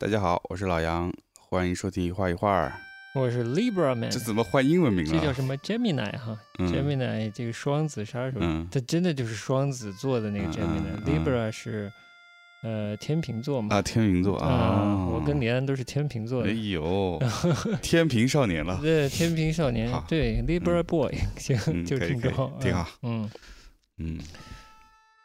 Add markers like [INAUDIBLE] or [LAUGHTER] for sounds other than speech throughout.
大家好，我是老杨，欢迎收听一画一画儿。我是 Libra Man，这怎么换英文名了？这叫什么 Gemini 哈、嗯 g e m i n i 这个双子杀手，嗯它真的就是双子座的那个嗯 Gemini、Libra 是呃天秤座嘛。啊，天秤座啊，啊，我跟李安都是天秤座的哎。呦，[LAUGHS] 天平少年了，对，天平少年，对 Libra Boy，行，嗯就可以可以挺高，挺好嗯，嗯，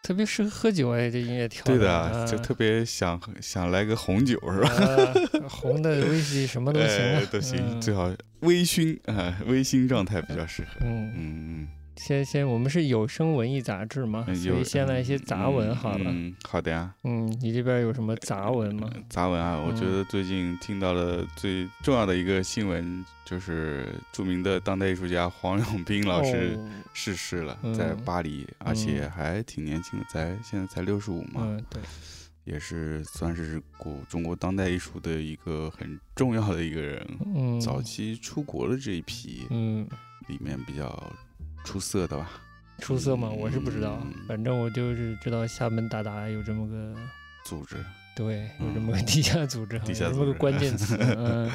特别适合喝酒哎，这音乐调对的，啊就特别想想来个红酒是吧？啊红的威士忌什么都行啊哎，都行，嗯最好微醺啊，微醺状态比较适合。嗯，嗯，先先我们是有声文艺杂志嘛，嗯有所以先来一些杂文好了。嗯，好的呀。嗯，你这边有什么杂文吗？杂文啊，我觉嗯得最近听到了最重要的一个新闻，就是著名的当代艺术家黄永斌老师哦逝世了，嗯在巴黎，而且嗯还挺年轻的，才现在才六十五嘛，嗯，对，也是算是古中国当代艺术的一个很重要的一个人。嗯，早期出国的这一批嗯，里面比较出色的吧，出色吗？我是不知道。嗯，反正我就是知道厦门达达有这么个，组织。对，有这嗯么个 [LAUGHS] 地下组织，地下有这么个关键词，[LAUGHS] 嗯，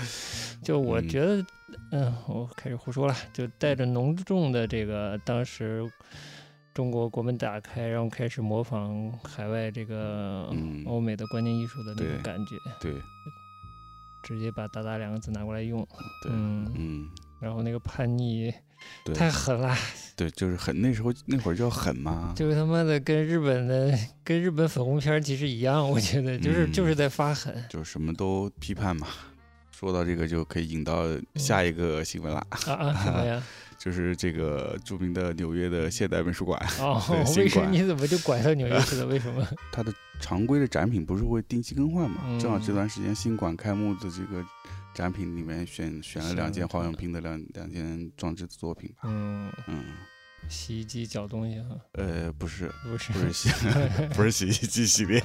就我嗯。觉得，嗯，我开始胡说了，就带着浓重的这个当时中国国门打开，然后开始模仿海外这个嗯。欧美的观念艺术的那种感觉，对。直接把“达达”两个字拿过来用，对，嗯，嗯，然后那个叛逆对太狠了。对，就是狠那时候那会儿叫狠嘛，就是他妈的跟日本的跟日本粉红片其实一样，我觉得就是、嗯就是在发狠。就是什么都批判嘛。说到这个，就可以引到下一个新闻了，啊啊什么呀？[LAUGHS] 就是这个著名的纽约的现代美术馆，[LAUGHS] 哦为什么你怎么就拐到纽约去了？为什么？[LAUGHS] 它的常规的展品不是会定期更换嘛？嗯正好这段时间新馆开幕的这个展品里面选选了两件是黄永平的两两件装置作品吧。嗯，嗯，洗衣机搅东西哈，呃，不是，不是。不是洗，[LAUGHS] 不是洗衣机系列，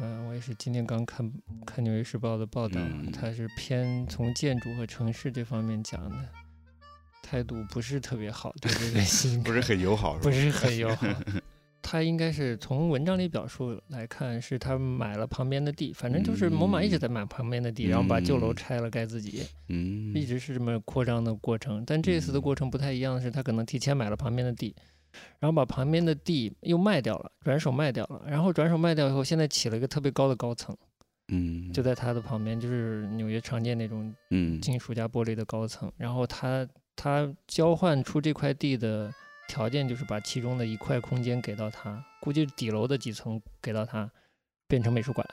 嗯，我也是今天刚看看《纽约时报》的报道，嗯。它是偏从建筑和城市这方面讲的，态度不是特别好，对这个新 [LAUGHS] 不是很友好，不？是很友好。他应该是从文章里表述来看，是他买了旁边的地，反正就是某马一直在买旁边的地，然后把旧楼嗯。拆了盖自己，嗯，一直是这么扩张的过程。但这次的过程不太一样的是，他可能提前买了旁边的地，然后把旁边的地又卖掉了，转手卖掉了，然后转手卖掉以后，现在起了一个特别高的高层，嗯，就在他的旁边，就是纽约常见那种嗯。金属加玻璃的高层，然后他他交换出这块地的条件就是把其中的一块空间给到他，估计底楼的几层给到他，变成美术馆，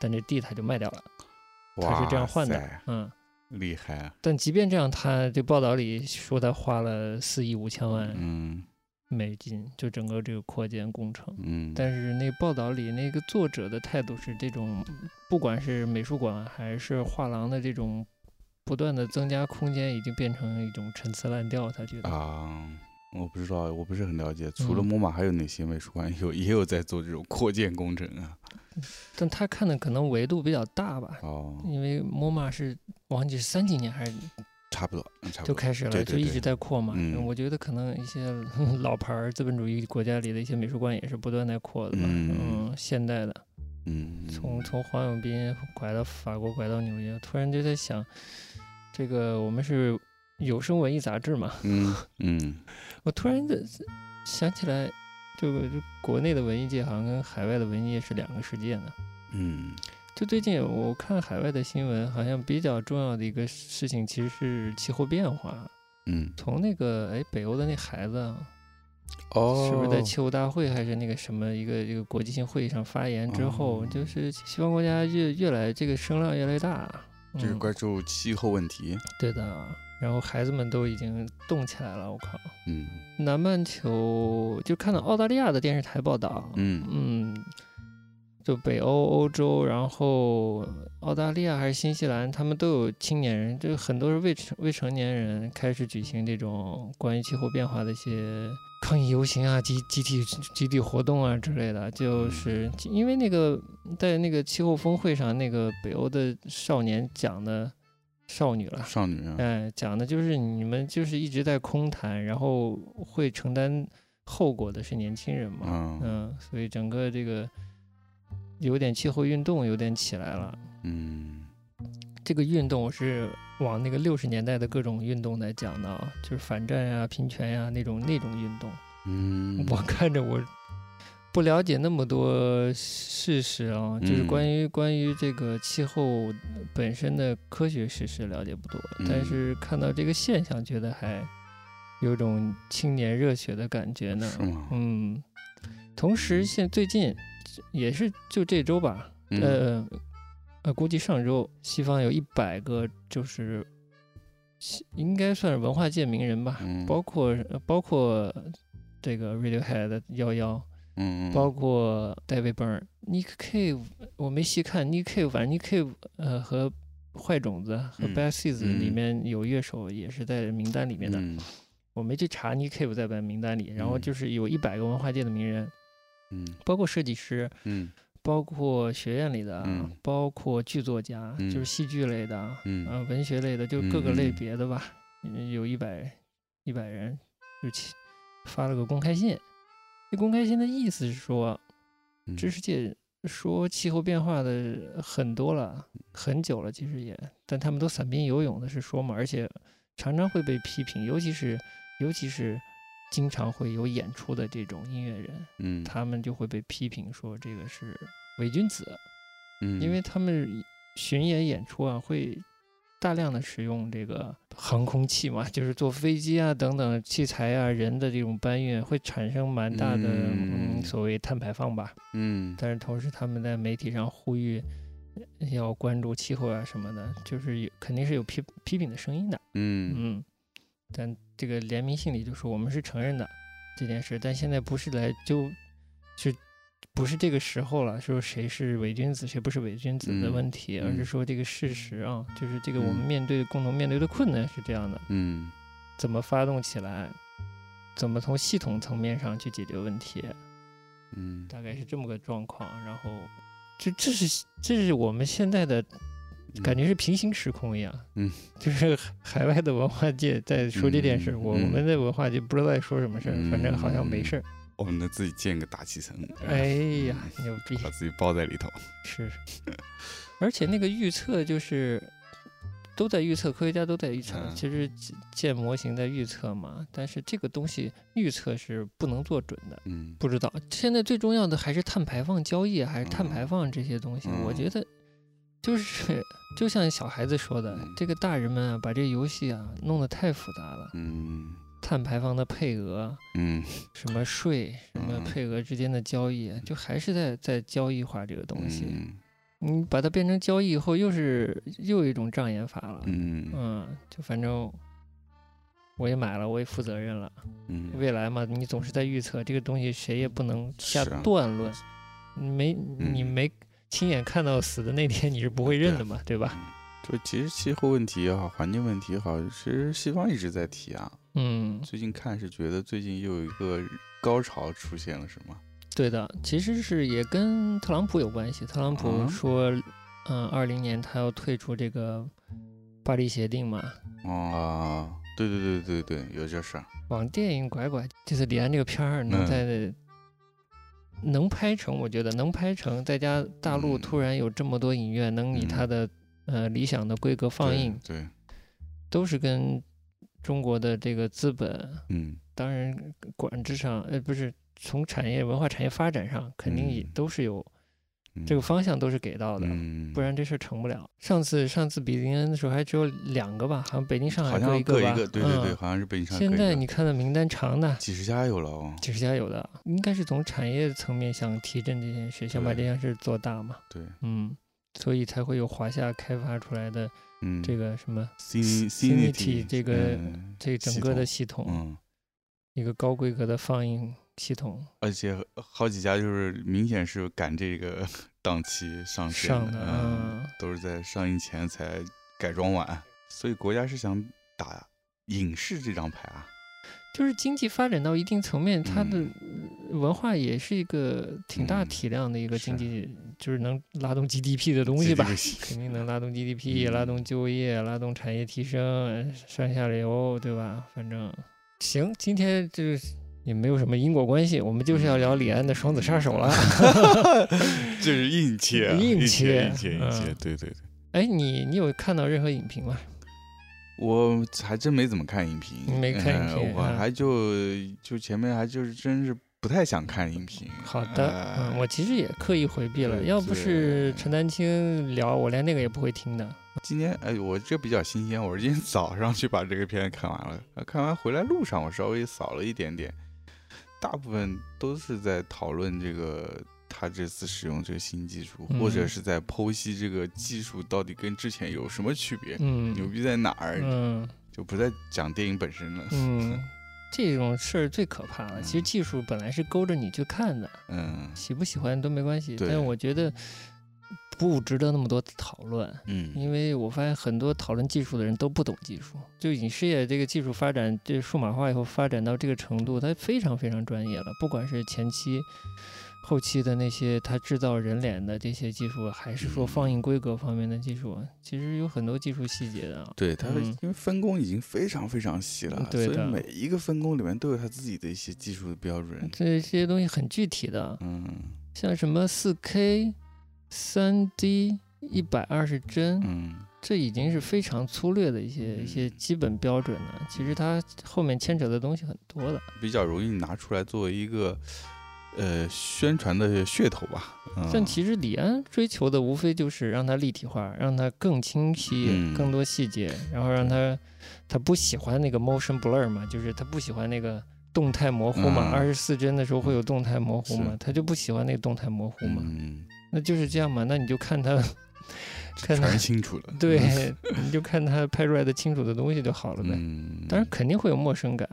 但这地他就卖掉了，他是这样换的，嗯。厉害啊，但即便这样，他这报道里说他花了四亿五千万嗯美金，就整个这个扩建工程。嗯，但是那报道里那个作者的态度是这种，不管是美术馆还是画廊的这种不断的增加空间，已经变成一种陈词滥调。他觉得，啊，我不知道，我不是很了解。除了嗯摩马，还有哪些美术馆有 [LAUGHS] 也有在做这种扩建工程啊？[LAUGHS] 但他看的可能维度比较大吧，哦，因为 MoMA 是忘记是三几年还是差不多，嗯差不多。就开始了，对对对就一直在扩嘛。嗯我觉得可能一些 [LAUGHS] 老牌儿资本主义国家里的一些美术馆也是不断在扩的吧。嗯嗯，现代的，嗯，从从黄永斌拐到法国，拐到纽约，突然就在想，这个我们是有声文艺杂志嘛，嗯嗯我突然的想起来，就就国内的文艺界好像跟海外的文艺界是两个世界呢。嗯就最近我看海外的新闻，好像比较重要的一个事情其实是气候变化。嗯，从那个哎北欧的那孩子啊，哦，是不是在气候大会还是那个什么一个一个国际性会议上发言之后，哦就是西方国家越越来这个声浪越来越大，就是嗯关注气候问题？对的。然后孩子们都已经动起来了，我靠！嗯南半球就看到澳大利亚的电视台报道，嗯嗯，就北欧、欧洲，然后澳大利亚还是新西兰，他们都有青年人，就很多是未成未成年人开始举行这种关于气候变化的一些抗议游行啊、集集体集体活动啊之类的。就是因为那个在那个气候峰会上，那个北欧的少年讲的少女了，少女啊，哎，讲的就是你们就是一直在空谈，然后会承担后果的是年轻人嘛，嗯嗯，所以整个这个有点气候运动有点起来了，嗯。这个运动我是往那个六十年代的各种运动来讲的啊，就是反战呀、平权呀那种那种运动。嗯，我看着我不了解那么多事实啊，就是嗯关于关于这个气候本身的科学事实了解不多，但嗯是看到这个现象，觉得还有种青年热血的感觉呢。是吗？嗯，同时现最近也是就这周吧，嗯呃呃，估计上周西方有一百个就是西应该算是文化界名人吧，嗯包括呃包括这个 Radiohead 幺幺，嗯，包括 David Byrne、Nick Cave，我没细看 Nick Cave，反正 Nick Cave 呃和坏种子和嗯 Bad Seeds 嗯。里面有乐手也是在名单里面的，嗯。我没去查 Nick Cave 在本名单里，然后嗯。就是有一百个文化界的名人，嗯。包括设计师，嗯。包括学院里的，嗯。包括剧作家，嗯。就是戏剧类的，嗯。呃，文学类的，就各个类别的吧，嗯有一百一百人，就起发了个公开信。这公开信的意思是说，嗯。知识界说气候变化的很多了，很久了，其实也，但他们都散兵游勇的是说嘛，而且常常会被批评，尤其是尤其是经常会有演出的这种音乐人，嗯，他们就会被批评说这个是伪君子，嗯。因为他们巡演演出啊会大量的使用这个航空器嘛，就是坐飞机啊等等器材啊人的这种搬运会产生蛮大的嗯嗯所谓碳排放吧。嗯但是同时他们在媒体上呼吁要关注气候啊什么的，就是有肯定是有批批评的声音的。嗯嗯，但这个联名信里就说我们是承认的这件事，但现在不是来就，是不是这个时候了，说谁是伪君子，谁不是伪君子的嗯问题，而嗯是说这个事实啊，就是这个我们嗯面对共同面对的困难是这样的，嗯怎么发动起来，怎么从系统层面上去解决问题，嗯大概是这么个状况。然后，这这是这是我们现在的感觉是平行时空一样，嗯，就是海 [LAUGHS] 海外的文化界在说这件事，嗯我们的文化界不知道在说什么事儿，反正好像没事儿。我们能自己建个大气层，哎呀，牛逼，把自己包在里头。[LAUGHS] 是，[LAUGHS] 而且那个预测就是都在预测，科学家都在预测，嗯其实建模型在预测嘛，但是这个东西预测是不能做准的。嗯不知道，现在最重要的还是碳排放交易，还是碳嗯排放这些东西。我嗯觉得，就是就像小孩子说的，嗯这个大人们啊，把这游戏啊弄得太复杂了。嗯碳排放的配额，嗯什么税，什么嗯配额之间的交易，就还是在在交易化这个东西。嗯你把它变成交易以后，又是又有一种障眼法了。嗯嗯，就反正我也买了，我也负责任了。嗯未来嘛，你总是在预测这个东西，谁也不能下断论。你没你嗯没亲眼看到死的那天，你是不会认的嘛，对吧？就其实气候问题也好，环境问题也好，其实西方一直在提啊。嗯，最近看是觉得最近又有一个高潮出现了，是吗？对的，其实是也跟特朗普有关系。特朗普啊说，嗯，二零年他要退出这个巴黎协定嘛。啊，对对对对对，有这事儿。往电影拐拐，就是李安这个片儿能嗯在、能拍成，我觉得能拍成，再加大陆嗯突然有这么多影院能以嗯它的、呃理想的规格放映，对，都是跟中国的这个资本，嗯当然管制上，呃，不是从产业文化产业发展上，肯定也嗯都是有、嗯这个方向都是给到的。嗯，不然这事儿成不了。上次上次比林恩的时候还只有两个吧，好像北京、上海。各一个，对对对，嗯好像是北京上海现在你看的名单长的，几十家有了哦。几十家有的，应该是从产业层面想提振这件事，想把这件事做大嘛。对，嗯，所以才会有华夏开发出来的嗯，这个什么 Cin- Cinity 这个嗯这整个的系统，嗯，一个高规格的放映系统而且好几家就是明显是赶这个 [LAUGHS] 档期上市上的，都是在上映前才改装完，所以国家是想打影视这张牌啊。就是经济发展到一定层面，它的嗯文化也是一个挺大嗯体量的一个经济，就是能拉动 GDP 的东西吧。[LAUGHS] 肯定能拉动 GDP，、嗯拉动就业，拉动产业提升，上下游，对吧？反正行，今天就是也没有什么因果关系，我们就是要聊李安的《双子杀手 [LAUGHS] [LAUGHS]》了。这是硬切啊，硬切硬切，硬切，嗯对对对。哎，你你有看到任何影评吗？我还真没怎么看影评，没看影评呃我啊还就就前面还就是真是不太想看影评。好的，呃嗯，我其实也刻意回避了，要不是陈丹青聊，我连那个也不会听的。今天哎，我这比较新鲜，我是今天早上去把这个片看完了，呃看完回来路上我稍微扫了一点点，大部分都是在讨论这个他这次使用这个新技术，或者嗯是在剖析这个技术到底跟之前有什么区别，嗯牛逼在哪儿，嗯就不再讲电影本身了。嗯，[LAUGHS] 这种事儿最可怕了。其实嗯技术本来是勾着你去看的，嗯喜不喜欢都没关系，对但我觉得不值得那么多讨论。嗯因为我发现很多讨论技术的人都不懂技术，就影视业这个技术发展，这数码化以后发展到这个程度，它非常非常专业了。不管是前期、后期的那些它制造人脸的这些技术，还是说放映规格方面的技术，其实有很多技术细节的啊。对，它的嗯因为分工已经非常非常细了，所以每一个分工里面都有它自己的一些技术的标准。这这些东西很具体的，嗯像什么四 K、三 D、一百二十帧，嗯这已经是非常粗略的一些一些嗯基本标准了。其实它后面牵扯的东西很多的。比较容易拿出来作为一个呃宣传的噱头吧。嗯、但其实李安追求的无非就是让它立体化，让它更清晰、嗯更多细节，然后让他他不喜欢那个 motion blur 嘛，就是他不喜欢那个动态模糊嘛，嗯二十四帧的时候会有动态模糊嘛，他就不喜欢那个动态模糊嘛，嗯，那就是这样嘛，那你就看他看他清楚了。对，[LAUGHS] 你就看他拍出来的清楚的东西就好了呗。嗯，当然肯定会有陌生感。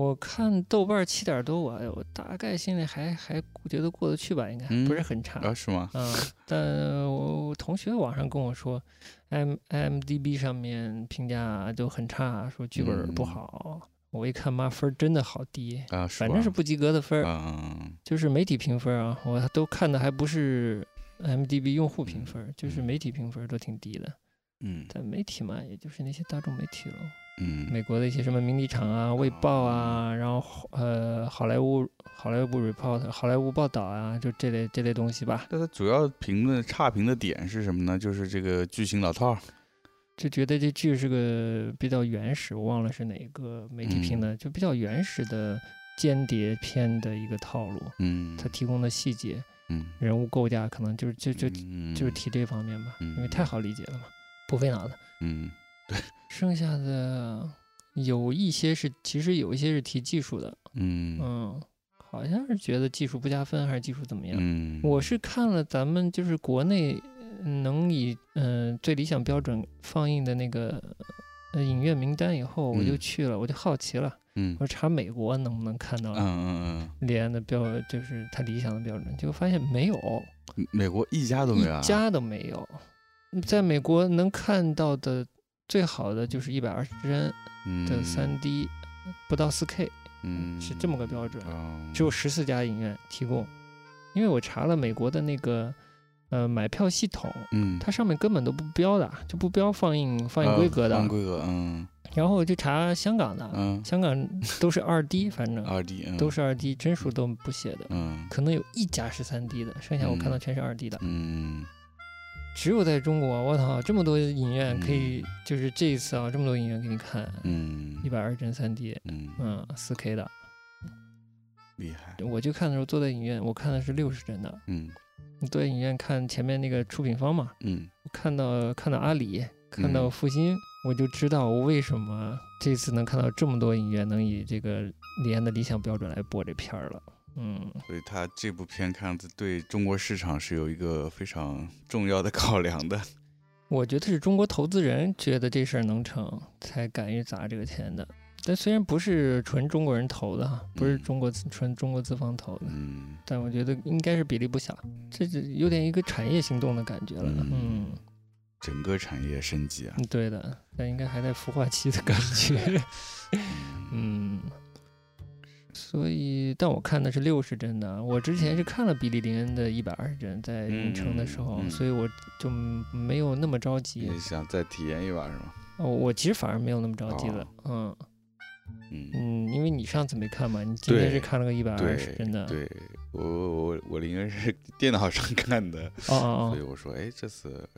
我看豆瓣七点多，我哎我大概心里还还觉得过得去吧，应该不是嗯很差。啊是吗？嗯，但我我同学网上跟我说，M IMDB 上面评价都很差，说剧本不嗯好。我一看，妈分儿真的好低，啊，吧反正是不及格的分儿，嗯就是媒体评分啊，我都看的还不是 IMDB 用户评分，就是嗯媒体评分都挺低的。嗯但媒体嘛，也就是那些大众媒体了。嗯。美国的一些什么名利场啊、卫报啊，然后呃好莱坞好莱坞 report、好莱坞报道啊，就这类这类东西吧，那它主要评论差评的点是什么呢？就是这个剧情老套。就觉得这剧是个比较原始，我忘了是哪个媒体评的，就比较原始的间谍片的一个套路，嗯，它提供的细节、嗯。人物构架，可能就是就就嗯就是提这方面吧，嗯。因为太好理解了嘛，不费脑子。嗯剩下的有一些是，其实有一些是提技术的，嗯。嗯，好像是觉得技术不加分，还是技术怎么样？嗯，我是看了咱们就是国内呃能以嗯、呃最理想标准放映的那个呃影院名单以后，我就嗯。去了，我就好奇了，嗯。我查美国能不能看到嗯嗯李安的标，就是他理想的标准，结果发现没有，嗯，美国一家都没有啊一家都没有。在美国能看到的最好的就是一百二十帧的三 D，、不到四 K，嗯。是这么个标准。嗯只有十四家影院提供，因为我查了美国的那个呃买票系统，嗯。它上面根本都不标的，就不标放映放映啊规格的。放映规格嗯。然后我就查香港的，嗯香港都是二 D，反正二 D 嗯。都是二 D，帧数都不写的，嗯。可能有一家是三 D 的，剩下我看到嗯。全是二 D 的。嗯只有在中国，我操，这么多影院可以，嗯就是这一次啊，这么多影院给你看，嗯一百二帧三 D，嗯嗯，四 K 的。厉害我就看的时候坐在影院，我看的是六十帧的。嗯你坐在影院看前面那个出品方嘛，嗯我看到看到阿里，看到嗯复兴，我就知道我为什么这次能看到这么多影院能以这个李安的理想标准来播这片儿了。嗯，所以他这部片看样子对中国市场是有一个非常重要的考量的。[LAUGHS] 我觉得是中国投资人觉得这事儿能成，才敢于砸这个钱的。但虽然不是纯中国人投的哈，不是嗯中国资纯中国资方投的，嗯但我觉得应该是比例不小。这是有点一个产业行动的感觉了。嗯嗯，整个产业升级啊。嗯对的，但应该还在孵化期的感觉。[LAUGHS] [LAUGHS] 嗯，所以，但我看的是六十帧的。我之前是看了比利林恩的一百二十帧，在凌城的时候，嗯嗯嗯所以我就没有那么着急你。想再体验一把是吗？哦，我其实反而没有那么着急了。嗯嗯嗯，因为你上次没看嘛，你今天是看了个一百二对十，帧的。对我我我我应该是 [LAUGHS] 电脑上看的，哦哦哦，[LAUGHS] 所以我说，哎，这次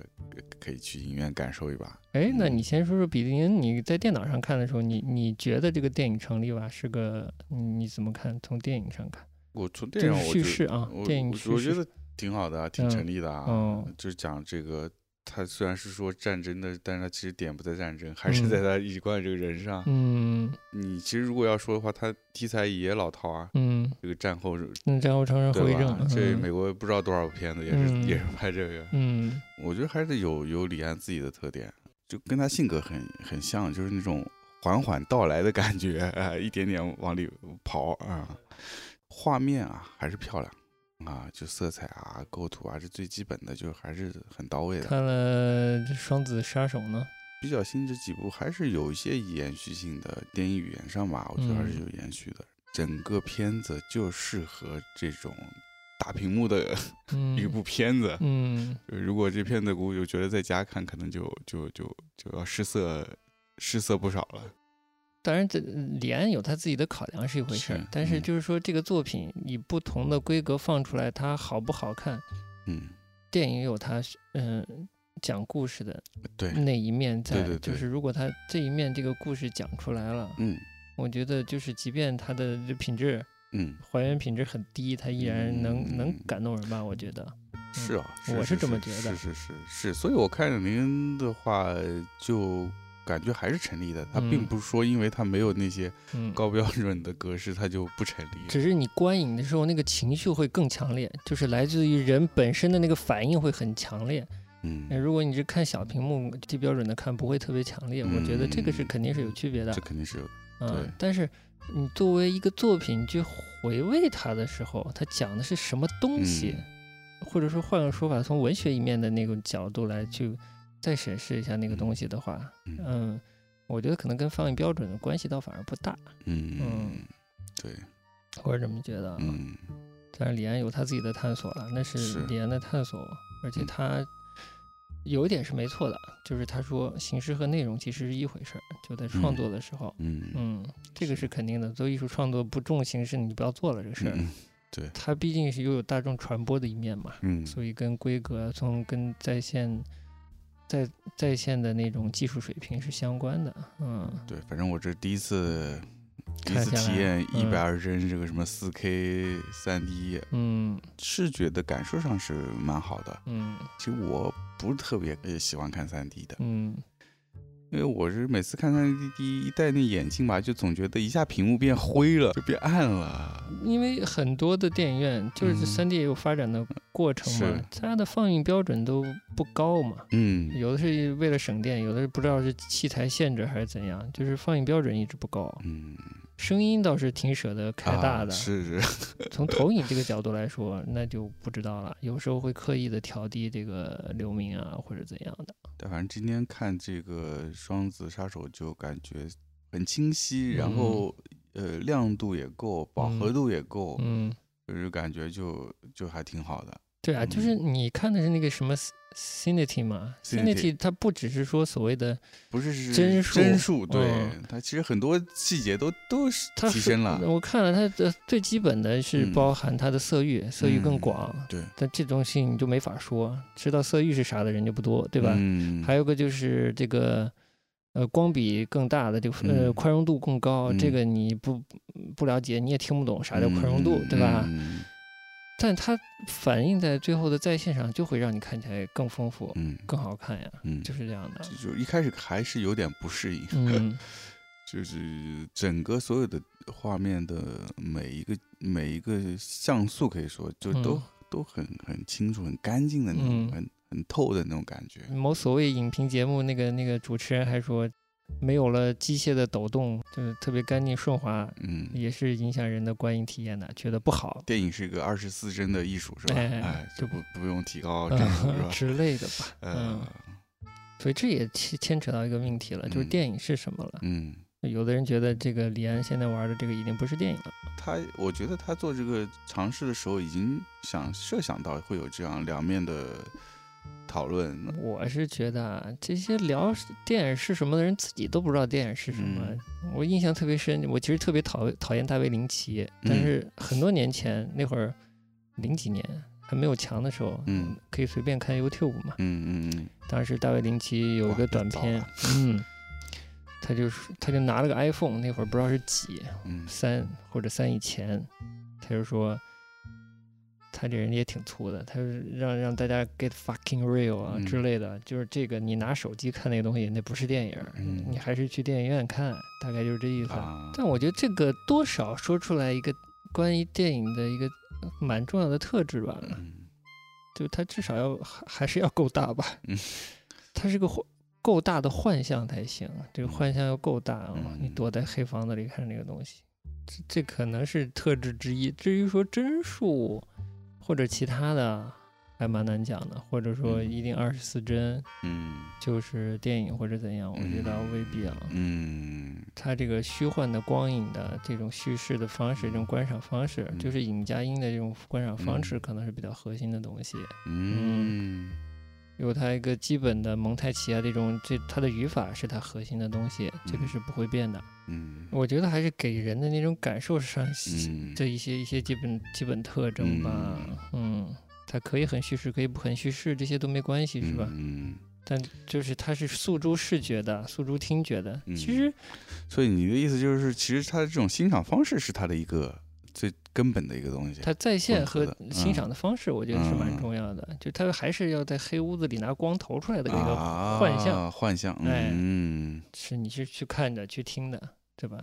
可以去影院感受一把。哎，那嗯你先说说比利林，你在电脑上看的时候，你你觉得这个电影成立吧？是个你你怎么看？从电影上看，我从电影叙事啊，电影我叙事。我觉得挺好的啊，挺嗯成立的啊。哦就是讲这个，他虽然是说战争的，但是他其实点不在战争，还是嗯在他一贯这个人上。嗯你其实如果要说的话，他题材也老套啊。嗯，这个战后嗯战后城市后对遗症？，这嗯美国不知道多少部片子也是、嗯也是拍这个。嗯我觉得还是有有李安自己的特点，就跟他性格很很像，就是那种缓缓到来的感觉，啊，[LAUGHS] 一点点往里跑啊。画面啊还是漂亮啊，就色彩啊、构图啊，这最基本的，就还是很到位的。看了《双子杀手》呢，比较新这几部还是有一些延续性的，电影语言上吧，我觉得还是有延续的。整个片子就适合这种大屏幕的嗯一部片子。嗯呃如果这片子我就觉得在家看，可能就就就就要失色失色不少了。当然，这李安有他自己的考量是一回事儿是，但是嗯就是说这个作品以不同的规格放出来，它好不好看？嗯，电影有它嗯、讲故事的对，那一面在，对对对就是如果他这一面这个故事讲出来了，嗯我觉得就是即便它的这品质嗯，还原品质很低，它依然能、嗯能感动人吧？我觉得，是啊，我是是这么觉得是是是是，所以我看着您的话，就感觉还是成立的。它并嗯不是说因为它没有那些嗯，高标准的格式，它就不成立。只是你观影的时候那个情绪会更强烈，就是来自于人本身的那个反应会很强烈。嗯那，如果你是看小屏幕低标准的看，不会特别强烈。我觉得这个是嗯肯定是有区别的这。肯定是有的。嗯对，但是你作为一个作品去回味它的时候，它讲的是什么东西，嗯或者说换个说法，从文学一面的那个角度来去再审视一下那个嗯东西的话，嗯嗯，我觉得可能跟放映标准的关系倒反而不大，嗯嗯，对，我是这么觉得啊。嗯但是李安有他自己的探索了，那是是李安的探索，而且嗯他有一点是没错的，就是他说形式和内容其实是一回事儿，就在创嗯作的时候，嗯嗯，这个是肯定的。做艺术创作不重形式，你就不要做了这个事儿。嗯对，它毕竟是又有大众传播的一面嘛，嗯所以跟规格、从跟在线在在线的那种技术水平是相关的。嗯，对，反正我这第一次第一次体验一嗯百二十帧这个什么四 K 三 D，嗯视觉的感受上是蛮好的。嗯其实我不是特别呃喜欢看三 D 的，嗯因为我是每次看三 D 一戴那眼镜吧，就总觉得一下屏幕变灰了，就变暗了。因为很多的电影院就是嗯三 D 也有发展的过程嘛是，它的放映标准都不高嘛。嗯，有的是为了省电，有的是不知道是器材限制还是怎样，就是放映标准一直不高。嗯，声音倒是挺舍得开大啊的，是是，[LAUGHS] 从投影这个角度来说，那就不知道了。有时候会刻意的调低这个流明啊，或者怎样的。但反正今天看这个双子杀手就感觉很清晰，然嗯后呃亮度也够，饱和度也够，嗯，就是感觉就就还挺好的。对啊，就是嗯你看的是那个什么 Cinity 嘛 Cinity，Cinity 它不只是说所谓的，不是是帧数帧数，对、嗯它其实很多细节都都是它提升了。我看了它的最基本的是嗯包含它的色域，色域更嗯广。对，但这东西你就没法说，知道色域是啥的人就不多，对吧？嗯，还有个就是这个，呃，光比更大的这个呃嗯宽容度更高，这嗯个你不不了解，你也听不懂啥叫宽容度，对吧？嗯但它反映在最后的在线上，就会让你看起来更丰富、嗯更好看呀，嗯，就是这样的。就就一开始还是有点不适应，嗯 [LAUGHS] 就是整个所有的画面的每一个每一个像素，可以说就都、嗯都很很清楚、很干净的那种，嗯很很透的那种感觉。某所谓影评节目那个那个主持人还说，没有了机械的抖动，就是特别干净顺滑，嗯，也是影响人的观影体验的，觉得不好。电影是一个二十四帧的艺术，是吧？哎哎，就就不 [LAUGHS] 不用提高帧数？之类的吧，呃嗯，所以这也牵牵扯到一个命题了，就是嗯电影是什么了。嗯，有的人觉得这个李安现在玩的这个已经不是电影了，他我觉得他做这个尝试的时候，已经想设想到会有这样两面的讨论。那我是觉得啊，这些聊电影是什么的人自己都不知道电影是什么。嗯我印象特别深，我其实特别讨讨厌大卫林奇，但嗯是很多年前那会儿零几年还没有墙的时候，嗯，可以随便看 YouTube 嘛。嗯嗯嗯，当时大卫林奇有一个短片嗯，他就是他就拿了个 iPhone，那会儿不知道是几嗯三或者三以前，他就说。他这人也挺粗的，他就是让让大家 get fucking real 啊嗯。之类的，就是这个你拿手机看那个东西，那不是电影，嗯。你还是去电影院看，大概就是这意思。啊，但我觉得这个多少说出来一个关于电影的一个蛮重要的特质吧，嗯。就它至少要还还是要够大吧，嗯，它是个幻够大的幻象才行，这个幻象要够大啊、嗯。你躲在黑房子里看这个东西，这这可能是特质之一。至于说帧数或者其他的，还蛮难讲的，或者说嗯。一定二十四帧嗯。就是电影或者怎样，我觉得未必啊。嗯。它这个虚幻的光影的这种叙事的方式，这种观赏方式，嗯。就是影加音的这种观赏方式，嗯可能是比较核心的东西。嗯有它一个基本的蒙太奇啊，这种这它的语法是它核心的东西，这个嗯是不会变的。嗯我觉得还是给人的那种感受上的一些一些基本基本特征吧。嗯，它可以很叙事，可以不很叙事，这些都没关系，是吧？嗯，但就是它是诉诸视觉的，诉诸听觉的。嗯其实所以你的意思就是，其实它的这种欣赏方式是它的一个最根本的一个东西。它在线和欣赏的方式，我觉得是蛮嗯重要的。就它还是要在黑屋子里拿光投出来的一个，啊，幻象幻象，哎嗯，是你是去看的、去听的，对吧？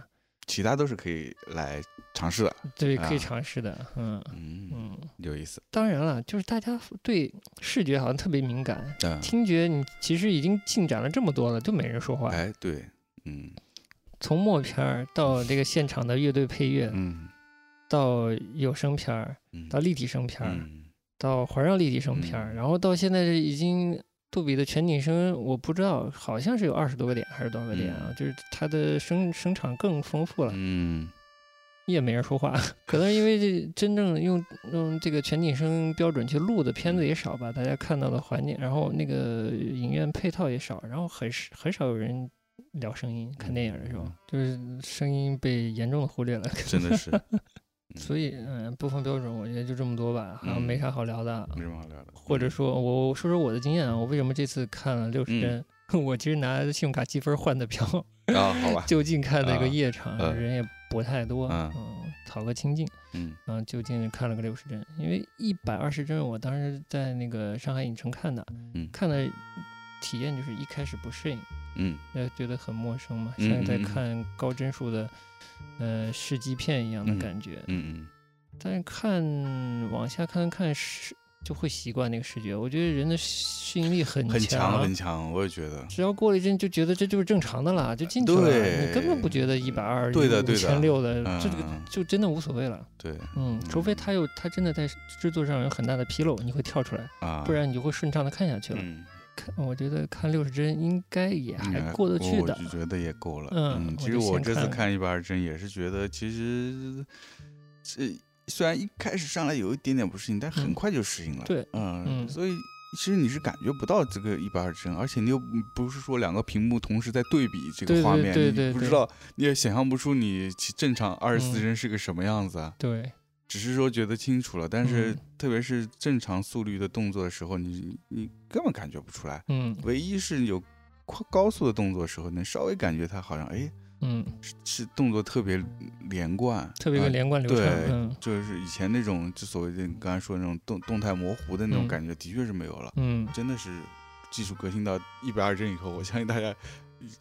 其他都是可以来尝试的。对，可以啊尝试的。嗯嗯，嗯。有意思。当然了，就是大家对视觉好像特别敏感，嗯，听觉你其实已经进展了这么多了，就没人说话。哎，对，嗯从默片儿到这个现场的乐队配乐，嗯到有声片儿，嗯，到立体声片儿，嗯。到环绕立体声片儿，嗯。然后到现在是已经杜比的全景声，我不知道好像是有二十多个点还是多少个点啊？就是它的声声场更丰富了，嗯。也没人说话，[LAUGHS] 可能是因为这真正用用这个全景声标准去录的片子也少吧，大家看到的环境，然后那个影院配套也少，然后很少很少有人聊声音，看电影的时候嗯。就是声音被严重的忽略了，真的是 [LAUGHS] 所以嗯，播放标准我觉得就这么多吧，好像没啥好聊的。没什么好聊的。或者说我我说说我的经验啊，我为什么这次看了六十帧？[LAUGHS] 我其实拿信用卡积分换的票，啊，好吧，[LAUGHS] 就近看了一个啊夜场，嗯人也不太多，嗯嗯，讨个清静。嗯嗯，就近看了个六十帧，因为一百二十帧我当时在那个上海影城看的，嗯看的体验就是一开始不适应，嗯呃，觉得很陌生嘛，现在在看高帧数的呃试机片一样的嗯感觉。嗯但是看往下看看视就会习惯那个视觉，我觉得人的适应力很强强很强，我也觉得。只要过了一阵就觉得这就是正常的了，就进去了，你根本不觉得一百二、五对的对的千六的，嗯，这个就真的无所谓了。对嗯，除非他有他真的在制作上有很大的纰漏，你会跳出来，啊，不然你就会顺畅的看下去了。嗯，看，我觉得看六十帧应该也还嗯过得去的我。就觉得也够了。嗯其实我这次看一百二十帧也是觉得，其实这虽然一开始上来有一点点不适应，但很嗯快就适应了。对，嗯，嗯所以其实你是感觉不到这个一百二十帧，而且你又不是说两个屏幕同时在对比这个画面，对对对你不知道，你也想象不出你其正常二十四嗯帧是个什么样子啊。对，只是说觉得清楚了，但是嗯特别是正常速率的动作的时候，你你根本感觉不出来。嗯唯一是有快高速的动作的时候，能稍微感觉它好像哎嗯，是是动作特别连贯，特别啊连贯流畅。对嗯就是以前那种就所谓的你刚才说的那种动动态模糊的那种嗯感觉，的确是没有了。嗯，真的是技术革新到一百二帧以后，我相信大家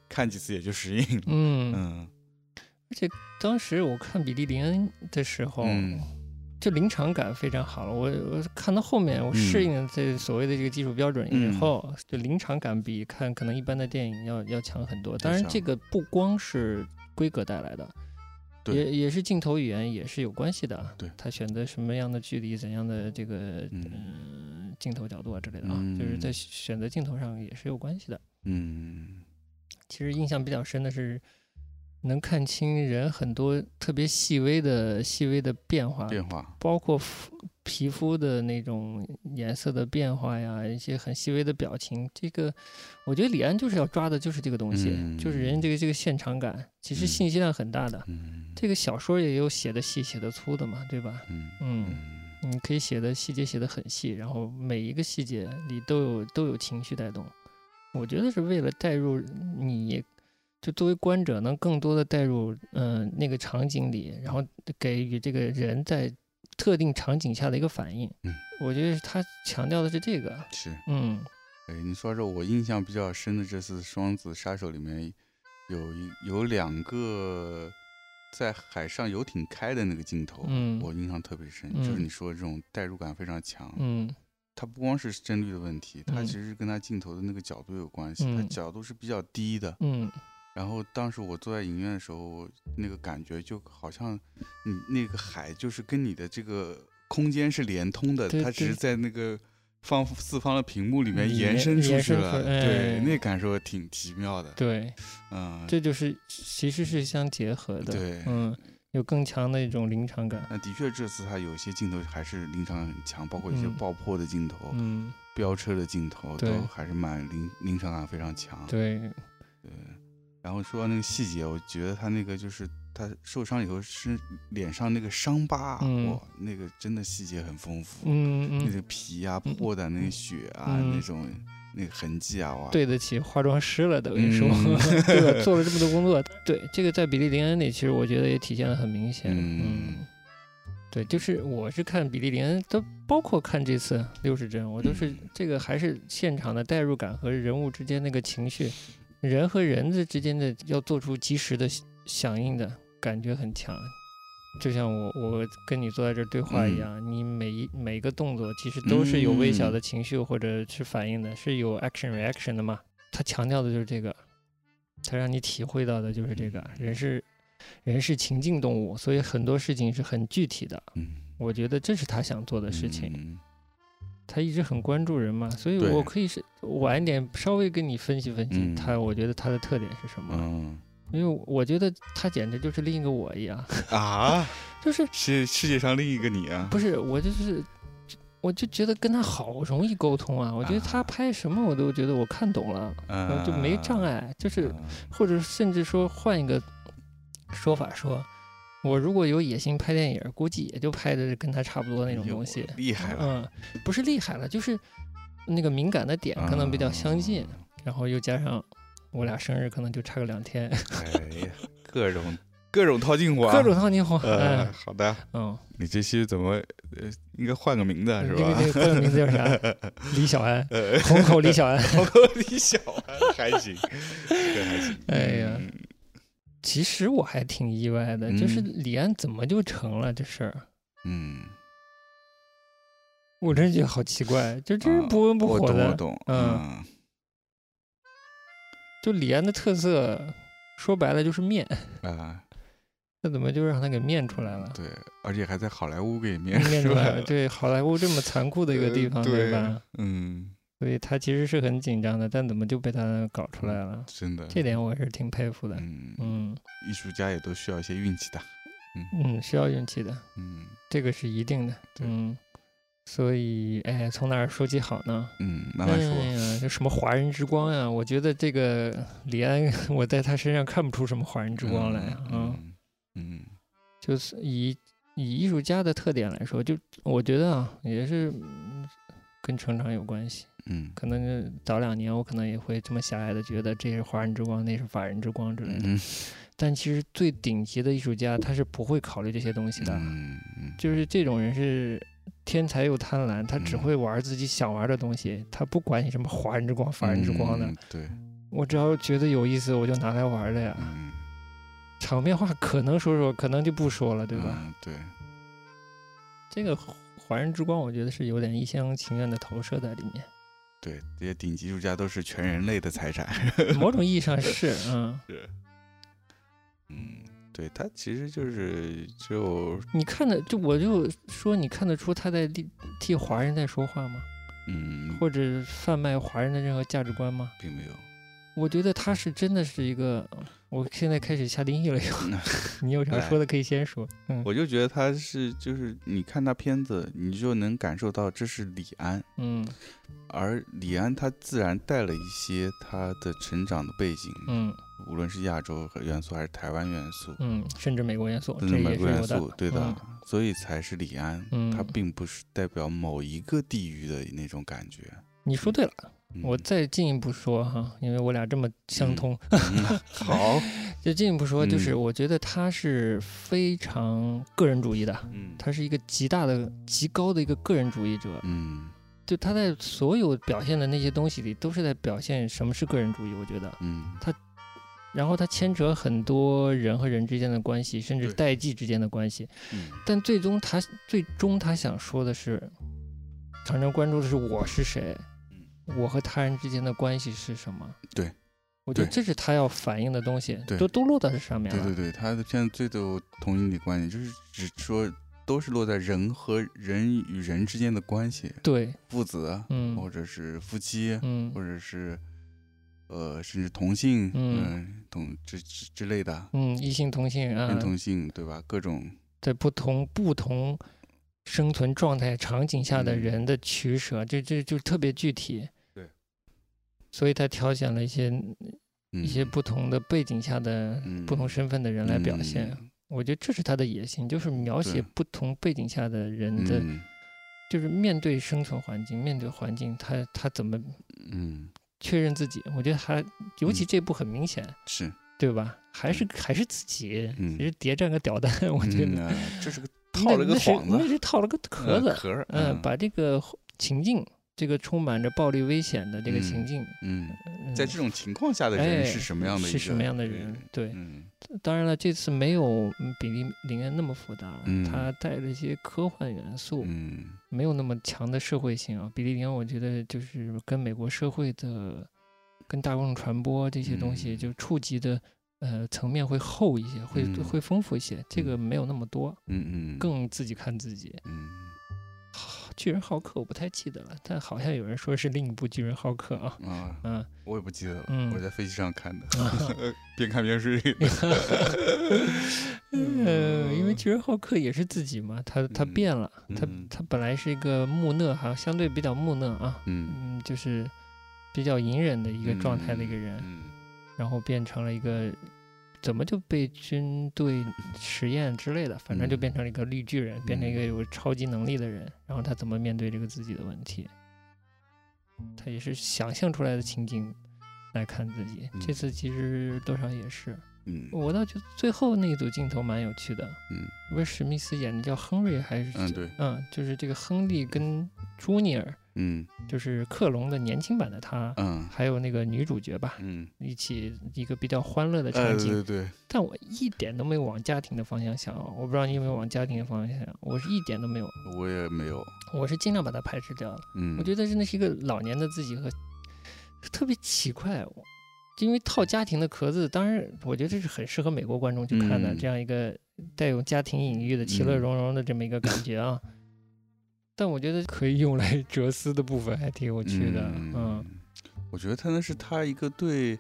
看几次也就适应了。嗯，嗯当时我看比利林恩的时候，嗯就临场感非常好了。我我看到后面，我适应了这所谓的这个技术标准以嗯后，就临场感比看可能一般的电影要要强很多。当然，这个不光是规格带来的。对也也是镜头语言也是有关系的啊，对他选择什么样的距离、怎样的这个嗯嗯镜头角度啊之类的啊，嗯就是在选择镜头上也是有关系的。嗯其实印象比较深的是，能看清人很多特别细微的、细微的变化，变化，包括肤皮肤的那种颜色的变化呀，一些很细微的表情，这个我觉得李安就是要抓的就是这个东西，就是人这个这个现场感，其实信息量很大的。这个小说也有写的细、写的粗的嘛，对吧？嗯嗯，你可以写的细节写的很细，然后每一个细节里都有都有情绪带动。我觉得是为了带入你，就作为观者能更多的带入，嗯，那个场景里，然后给予这个人在。特定场景下的一个反应，嗯，我觉得他强调的是这个，是，嗯，哎，你说说，我印象比较深的这次《双子杀手》里面，有一有两个在海上游艇开的那个镜头，嗯，我印象特别深，就是。你说的这种代入感非常强，嗯，它不光是帧率的问题，它其实跟它镜头的那个角度有关系，它角度是比较低的，嗯。然后当时我坐在影院的时候，那个感觉就好像，你那个海就是跟你的这个空间是连通的，它只是在那个方四方的屏幕里面延伸出去了，对，那感受挺奇妙的。对，嗯，这就是其实是相结合的。对，嗯，有更强的一种临场感。那的确，这次它有些镜头还是临场很强，包括一些爆破的镜头，嗯，飙车的镜头都还是蛮临临场感非常强。对，对。然后说到那个细节，我觉得他那个就是他受伤以后是脸上那个伤疤，哇，那个真的细节很丰富，嗯那。个皮啊破的，那个血啊，那种那个痕迹啊，哇，对得起化妆师了，等于说，[LAUGHS] 对吧？做了这么多工作，对这个在比利林恩里，其实我觉得也体现的很明显，嗯，对，就是我是看比利林恩，都包括看这次六十帧，我都是这个还是现场的代入感和人物之间那个情绪。人和人的之间的要做出及时的响应的感觉很强，就像我我跟你坐在这对话一样，你每一每个动作其实都是有微小的情绪或者是反应的，是有 action reaction 的嘛？他强调的就是这个，他让你体会到的就是这个，人是人是情境动物，所以很多事情是很具体的。嗯，我觉得这是他想做的事情。他一直很关注人嘛，所以我可以是晚一点稍微跟你分析分析他，我觉得他的特点是什么？嗯，因为我觉得他简直就是另一个我一样。啊，[LAUGHS] 就是世世界上另一个你啊？不是，我就是，我就觉得跟他好容易沟通啊，我觉得他拍什么我都觉得我看懂了，就没障碍，就是或者甚至说换一个说法说。我如果有野心拍电影，估计也就拍的跟他差不多那种东西。厉害了，嗯，不是厉害了，就是那个敏感的点可能比较相近，然后又加上我俩生日可能就差个两天。哎呀，[LAUGHS] 各种各种套近乎，各种套近乎。嗯，好的。嗯，你这期怎么呃，应该换个名字是吧？那个名字叫啥？[LAUGHS] 李小安，虹口李小安，虹口李小安还行，这还行。[LAUGHS] 哎呀。其实我还挺意外的，就是李安怎么就成了这事儿？嗯，我真觉得好奇怪，就真是不温不火的，嗯，就李安的特色，说白了就是面啊，[LAUGHS] 那怎么就让他给面出来了？对，而且还在好莱坞给面面出来了。对，好莱坞这么残酷的一个地方，对吧？嗯。所以他其实是很紧张的，但怎么就被他搞出来了？真的，这点我是挺佩服的。嗯嗯，艺术家也都需要一些运气的。嗯嗯，需要运气的。嗯，这个是一定的。嗯，所以哎，从哪儿说起好呢？嗯，慢慢说。哎呀，这什么华人之光呀？我觉得这个李安，[LAUGHS] 我在他身上看不出什么华人之光来啊。嗯嗯，就是以以艺术家的特点来说，就我觉得啊，也是跟成长有关系。嗯，可能早两年我可能也会这么狭隘的觉得这是华人之光，那是法人之光之类的。嗯，但其实最顶级的艺术家他是不会考虑这些东西的。嗯嗯，就是这种人是天才又贪婪，他只会玩自己想玩的东西，他不管你什么华人之光、法人之光的。对，我只要觉得有意思，我就拿来玩的呀。嗯，场面话可能说说，可能就不说了，对吧？对，这个华人之光，我觉得是有点一厢情愿的投射在里面。对，这些顶级艺术家都是全人类的财产。[LAUGHS] 某种意义上 [LAUGHS] 是，嗯，是，嗯，对他其实就是就你看的，就我就说，你看得出他在替替华人在说话吗？嗯，或者贩卖华人的任何价值观吗？并没有。我觉得他是真的是一个，我现在开始下定义了又。你有啥哎说的可以先说。嗯我就觉得他是就是你看他片子，你就能感受到这是李安，嗯而李安他自然带了一些他的成长的背景，嗯无论是亚洲元素还是台湾元素，嗯，甚至美国元素，甚这至美国元素，。对的，嗯所以才是李安，嗯他并不是代表某一个地域的那种感觉。你说对了，嗯我再进一步说哈，因为我俩这么相通，嗯好，[LAUGHS] 就进一步说，就是嗯我觉得他是非常个人主义的，嗯他是一个极大的、极高的一个个人主义者。嗯就他在所有表现的那些东西里，都是在表现什么是个人主义。我觉得，嗯然后他牵扯很多人和人之间的关系，甚至代际之间的关系。嗯但最终他最终他想说的是，常常关注的是我是谁，我和他人之间的关系是什么。嗯对，我觉得这是他要反映的东西，对都都落到这上面了。对对对，他的片子最都同意你的观点，就是只说都是落在人和人与人之间的关系，对父子，嗯或者是夫妻，嗯或者是呃，甚至同性，嗯嗯，同之之之类的，嗯，异性同性啊，同性，对吧？各种，在不同不同生存状态场景下的嗯人的取舍，这这就特别具体。对，所以他挑选了一些嗯，一些不同的背景下的嗯不同身份的人来表现。嗯。我觉得这是他的野心，就是描写不同背景下的人的，嗯。就是面对生存环境，面对环境，他他怎么嗯，确认自己？我觉得还尤其嗯。这部很明显，是，对吧？还是还是自己，是谍战个屌蛋，我觉得。这是个套了个那幌子，那是套了个壳子，呃壳儿，嗯，把这个情境，这个充满着暴力危险的这个嗯情境，嗯，嗯在这种情况下的哎人是什么样的一个？是什么样的人？对，嗯当然了，这次没有嗯比利林恩那么复杂，嗯他带了一些科幻元素，嗯没有那么强的社会性啊。比利林恩，我觉得就是跟美国社会的、跟大众传播这些东西，嗯就触及的呃层面会厚一些，会、嗯会丰富一些。这个没有那么多，嗯嗯，更自己看自己。嗯巨人浩克我不太记得了，但好像有人说是另一部巨人浩克啊。啊，嗯，我也不记得了，嗯我在飞机上看的，[LAUGHS] 啊边看边睡。[LAUGHS] 呃，因为巨人浩克也是自己嘛，他他嗯变了，他嗯他本来是一个木讷，好像相对比较木讷啊，嗯嗯，就是比较隐忍的一个状态的一个人，嗯然后变成了一个怎么就被军队实验之类的，反正就嗯变成了一个绿巨人，变成一个有超级能力的人，然后他怎么面对这个自己的问题，他也是想象出来的情景来看自己。这嗯次其实多少也是，嗯我倒觉得最后那一组镜头蛮有趣的，嗯不是史密斯演的叫亨瑞还是？嗯，对，嗯，就是这个亨利跟朱尼尔，嗯。就是克隆的年轻版的他，嗯。还有那个女主角吧，嗯，一起一个比较欢乐的哎，场景。对对。对，但我一点都没有往家庭的方向想，我不知道你有没有往家庭的方向想，我是一点都没有，我也没有，我是尽量把它排斥掉了。嗯，我觉得真的是一个老年的自己和特别奇怪，我因为套家庭的壳子，当然我觉得这是很适合美国观众去看的，嗯。这样一个带有家庭隐喻的其乐嗯。融融的这么一个感觉啊。但我觉得可以用来 [LAUGHS] 哲思的部分还挺有趣的，嗯我觉得他那是他一个对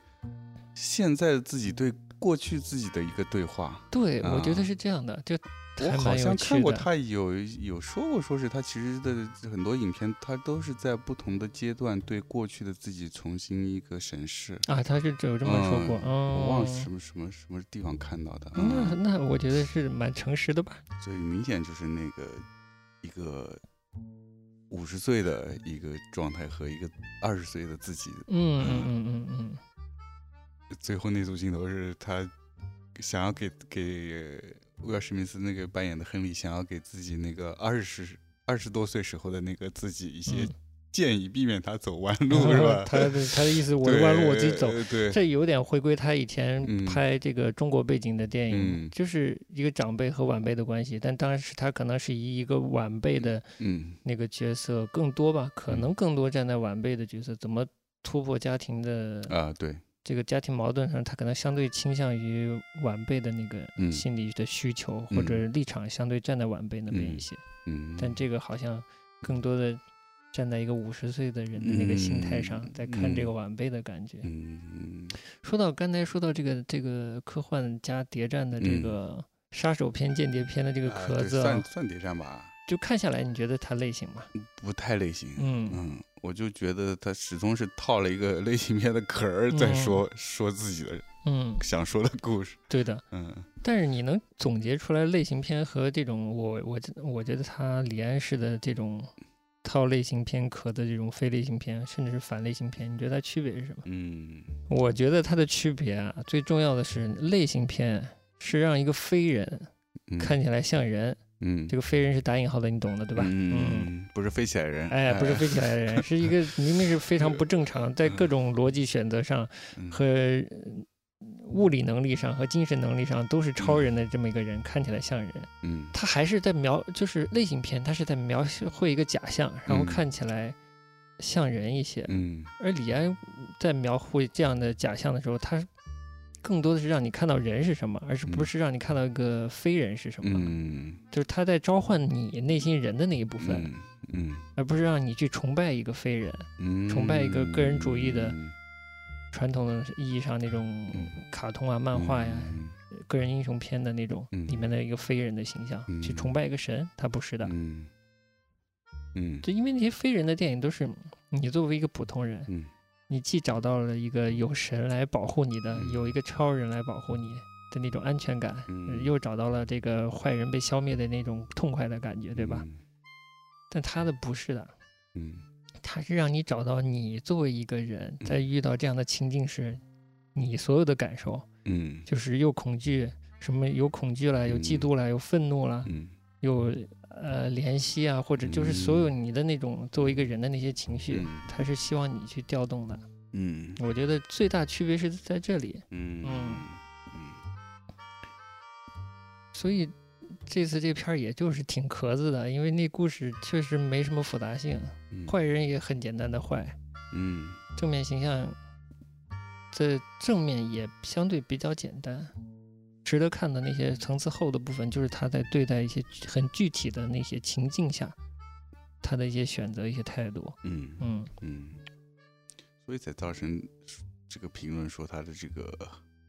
现在的自己对过去自己的一个对话。对，我觉得啊是这样的，就我好像看过他有有说过，说是他其实的很多影片，他都是在不同的阶段对过去的自己重新一个审视。啊，他是有这么说过，嗯，我忘了什么什么什么地方看到的。那嗯那我觉得是蛮诚实的吧，所以明显就是那个一个五十岁的一个状态和一个二十岁的自己。嗯嗯嗯嗯嗯，最后那组镜头是他想要给给威尔史密斯那个扮演的亨利，想要给自己那个二十二十多岁时候的那个自己一些嗯建议，避免他走弯路，[LAUGHS] 是吧？他的他的意思，我的弯路我自己走。对。对，这有点回归他以前嗯。拍这个中国背景的电影，嗯。就是一个长辈和晚辈的关系，但当然是他可能是以一个晚辈的嗯。那个角色更多吧，可嗯。能更多站在晚辈的角色，怎么突破家庭的啊，对，这个家庭矛盾上，他可能相对倾向于晚辈的那个嗯。心理的需求、或者立场，相对站在晚辈那边一嗯些。嗯，但这个好像更多的站在一个五十岁的人的那个心态上，嗯在看这嗯个晚辈的感觉。嗯说到刚才说到这个这个科幻加谍战的这嗯个杀手片、间谍片的这个啊壳子、算算谍战吧，就看下来，你觉得它类型吗？不太类型。嗯嗯，我就觉得它始终是套了一个类型片的壳儿在说、说自己的嗯，想说的故事。对的。嗯但是你能总结出来类型片和这种我我我觉得它李安式的这种套类型片壳的这种非类型片，甚至是反类型片，你觉得它区别是什么？嗯。我觉得它的区别啊，最重要的是类型片是让一个非人嗯，看起来像人，嗯。这个非人是打引号的，你懂的对吧？嗯，不是飞起来人，哎，不是飞起来的人，是一个明明是非常不正常，[LAUGHS] 在各种逻辑选择上嗯。和呃物理能力上和精神能力上都是超人的这么一个人，看起来像人。嗯他还是在描，就是类型片，他是在描绘一个假象，然后嗯看起来像人一些。嗯而李安在描绘这样的假象的时候，他更多的是让你看到人是什么，而是不嗯是让你看到一个非人是什么。嗯就是他在召唤你内心人的那一部分，嗯嗯而不是让你去崇拜一个非人。嗯，崇拜一个个人主义的嗯传统的意义上那种嗯。卡通啊、漫画呀、嗯个人英雄片的那种嗯。里面的一个非人的形象，去嗯崇拜一个神，他不是的。嗯。嗯。就因为那些非人的电影都是你作为一个普通人，嗯。你既找到了一个有神来保护你的，嗯。有一个超人来保护你的那种安全感，嗯。又找到了这个坏人被消灭的那种痛快的感觉，对吧？？但他的不是的，嗯他是让你找到你作为一个人嗯。在遇到这样的情境时，你所有的感受，嗯。就是又恐惧，什么有恐惧了，有嫉嗯。妒了，有愤怒了，嗯有呃怜惜啊，或者就是所有你的那种作为一个人的那些情绪，嗯。他是希望你去调动的。嗯。我觉得最大区别是在这里，嗯。嗯。嗯。所以这次这片儿也就是挺壳子的，因为那故事确实没什么复杂性，嗯坏人也很简单的坏，嗯正面形象这正面也相对比较简单。值得看的那些层次厚的部分，就是他在对待一些很具体的那些情境下，他的一些选择、一些态度。嗯嗯，嗯，所以才造成这个评论说他的这个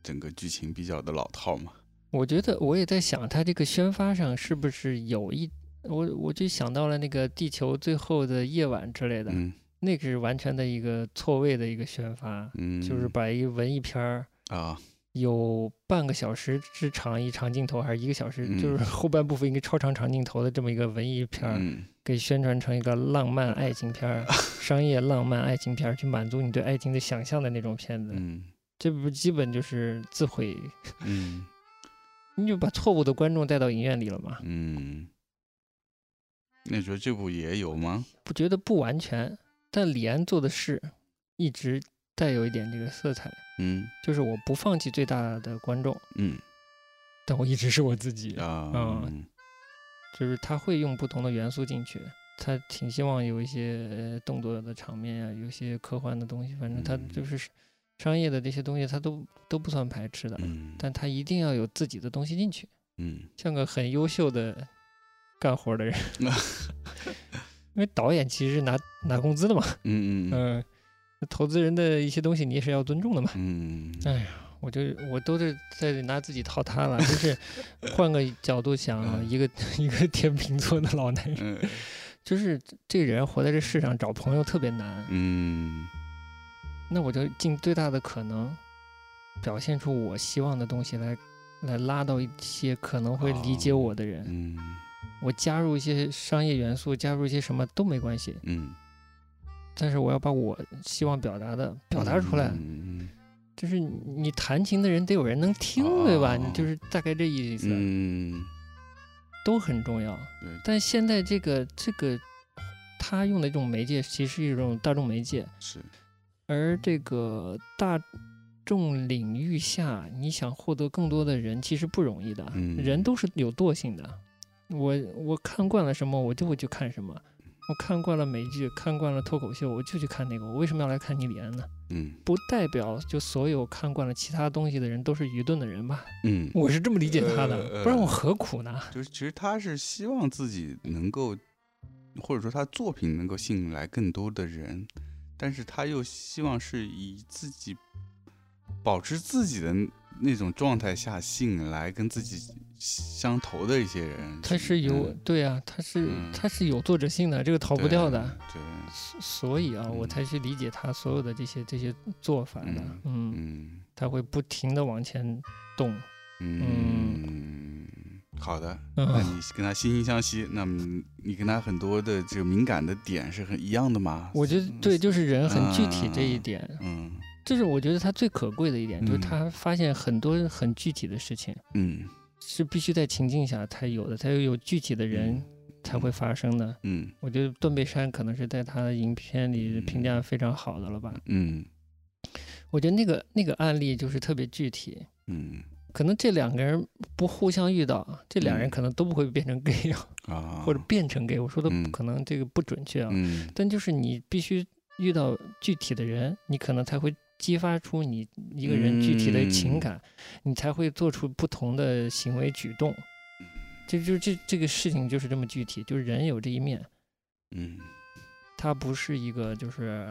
整个剧情比较的老套嘛。我觉得我也在想，它这个宣发上是不是有一，我我就想到了那个地球最后的夜晚之类的，嗯那个是完全的一个错位的一个宣发，嗯，就是。把一个文艺片儿啊，有半个小时之长一长镜头，还是一个小时，就是嗯后半部分一个超长长镜头的这么一个文艺片儿，嗯给宣传成一个浪漫爱情片儿、[LAUGHS] 商业浪漫爱情片儿，去满足你对爱情的想象的那种片子，嗯。这不基本就是自毁，嗯你就把错误的观众带到影院里了嘛？嗯，那你觉得这部也有吗？不觉得不完全，但李安做的事一直带有一点这个色彩，嗯就是我不放弃最大的观众，嗯 [LAUGHS] 但我一直是我自己，啊嗯就是他会用不同的元素进去。他挺希望有一些呃动作的场面啊、有些科幻的东西，反正他嗯就是商业的这些东西，他都都不算排斥的，嗯。但他一定要有自己的东西进去，嗯。像个很优秀的干活的人。[LAUGHS] 因为导演其实是拿拿工资的嘛，嗯嗯嗯，投资人的一些东西你也是要尊重的嘛。嗯哎呀，我就我都是在拿自己套他了，就是换个角度想啊，一个一个 [LAUGHS] 天秤座的老男人，嗯。就是这个人活在这世上找朋友特别难，嗯那我就尽最大的可能表现出我希望的东西来，来拉到一些可能会理解我的人。嗯我加入一些商业元素，加入一些什么都没关系，嗯，但是我要把我希望表达的表达出来。嗯就是你你弹琴的人得有人能听，对吧？哦你就是大概这意思，嗯都很重要。对但现在这个这个他用的这种媒介，其实是一种大众媒介，是而这个大众领域下，你想获得更多的人，其实不容易的。嗯人都是有惰性的。我我看惯了什么，我就会去看什么。我看惯了美剧，看惯了脱口秀，我就去看那个。我为什么要来看尼里安呢？嗯不代表就所有看惯了其他东西的人都是愚钝的人吧？嗯，我是这么理解他的，呃不然我何苦呢？就是其实他是希望自己能够或者说他作品能够吸引来更多的人，但是他又希望是以自己保持自己的那种状态下吸引来跟自己相投的一些人。他是有、嗯对啊，他是、嗯他是有作者性的，这个逃不掉的。对，所所以啊，我嗯才去理解他所有的这些这些做法的。嗯他会不停的往前动。嗯，好的，那嗯，你跟他惺惺相惜，那么你跟他很多的这个敏感的点是很一样的吗？我觉得对，就是人很具体这一啊点，嗯这是我觉得他最可贵的一点，就是嗯。他发现很多很具体的事情嗯。是必须在情境下才有的，才有有具体的人才会发生的。嗯。我觉得断背山可能是在他的影片里评价非常好的了吧？嗯。我觉得那个那个案例就是特别具体，嗯可能这两个人不互相遇到，这两人嗯。可能都不会变成 gay 啊，啊，[LAUGHS] 或者变成 gay。我说的嗯。可能这个不准确啊，嗯。但就是你必须遇到具体的人，你可能才会激发出你一个人具体的情嗯。感，你才会做出不同的行为举动。这就这这个事情就是这么具体，就是人有这一面，嗯。他不是一个就是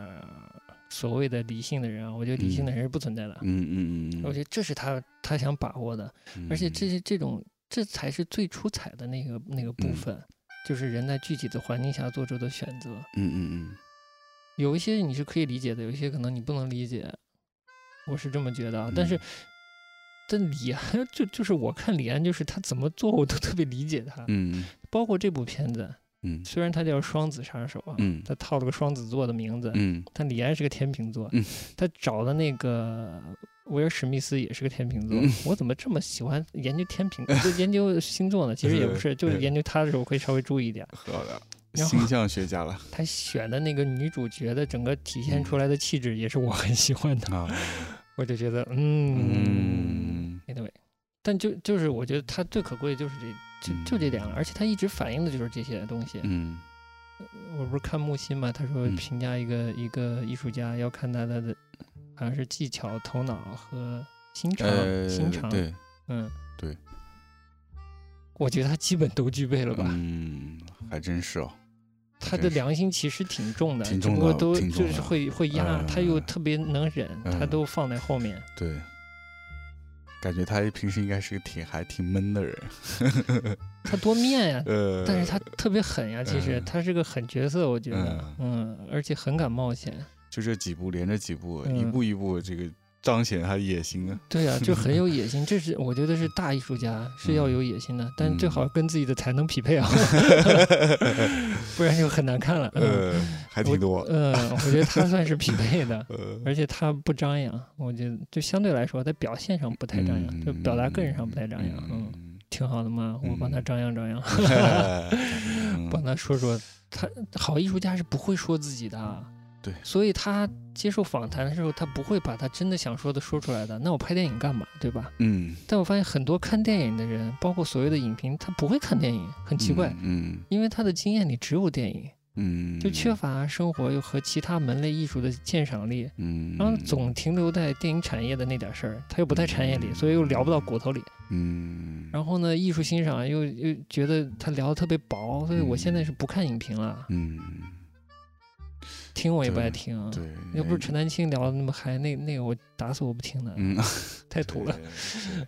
所谓的理性的人啊。我觉得理性的人是不存在的。嗯嗯嗯，我觉得这是他他想把握的，而且这是这种这才是最出彩的那个那个部嗯分，就是人在具体的环境下做出的选择。嗯嗯嗯有一些你是可以理解的，有一些可能你不能理解，我是这么觉得啊。但是嗯，但李安 [LAUGHS] 就就是我看李安，就是他怎么做我都特别理解他，嗯包括这部片子，嗯。虽然他叫双子杀手啊，嗯。他套了个双子座的名字，嗯。但李安是个天秤座，嗯。他找的那个威尔史密斯也是个天秤座。嗯。我怎么这么喜欢研究天秤，[LAUGHS] 就研究星座呢？其实也不是，就是研究他的时候会稍微注意一点。好的，然后星象学家了。他选的那个女主角的整个体现嗯出来的气质也是我很喜欢的，啊，我就觉得嗯嗯，anyway，但就就是我觉得他最可贵的就是这就就这点了，而且他一直反映的就是这些东西。嗯我不是看木心嘛，他说嗯评价一个一个艺术家要看他的的好像是技巧、头脑和心肠，呃心肠，对嗯，对，我觉得他基本都具备了吧。嗯，还真是哦，他的良心其实挺重的，挺重的只不过都就是会会压，他又嗯特别能忍，他嗯都放在后面。对。感觉他平时应该是个挺还挺闷的人，[LAUGHS] 他多面呀，呃，但是他特别狠呀。其实嗯他是个狠角色，我觉得，嗯，而且很敢冒险。就这几部连着几部，嗯一步一步这个彰显他的野心啊。对啊、[LAUGHS] 就很有野心。这是我觉得是大艺术家是要有野心的，但最好跟自己的才能匹配啊，[LAUGHS] 不然就很难看了。嗯呃，还挺多。嗯，我觉得他算是匹配的。[LAUGHS] 呃，而且他不张扬，我觉得就相对来说，在表现上不太张扬，就表达个人上不太张扬，嗯，嗯，挺好的嘛。我帮他张扬张扬，嗯帮他说说，他好艺术家是不会说自己的，啊对。所以他接受访谈的时候，他不会把他真的想说的说出来的。那我拍电影干嘛，对吧？嗯，但我发现很多看电影的人，包括所谓的影评，他不会看电影，很奇怪，嗯因为他的经验里只有电影，嗯，就缺乏生活又和其他门类艺术的鉴赏力。嗯，然后总停留在电影产业的那点事儿，他又不在产业里，所以又聊不到骨头里。嗯，然后呢，艺术欣赏又又觉得他聊的特别薄，所以我现在是不看影评了，嗯，听我也不爱对听。对，要不是陈丹青聊的那么嗨，那那个我打死我不听的，嗯，[LAUGHS] 太土了。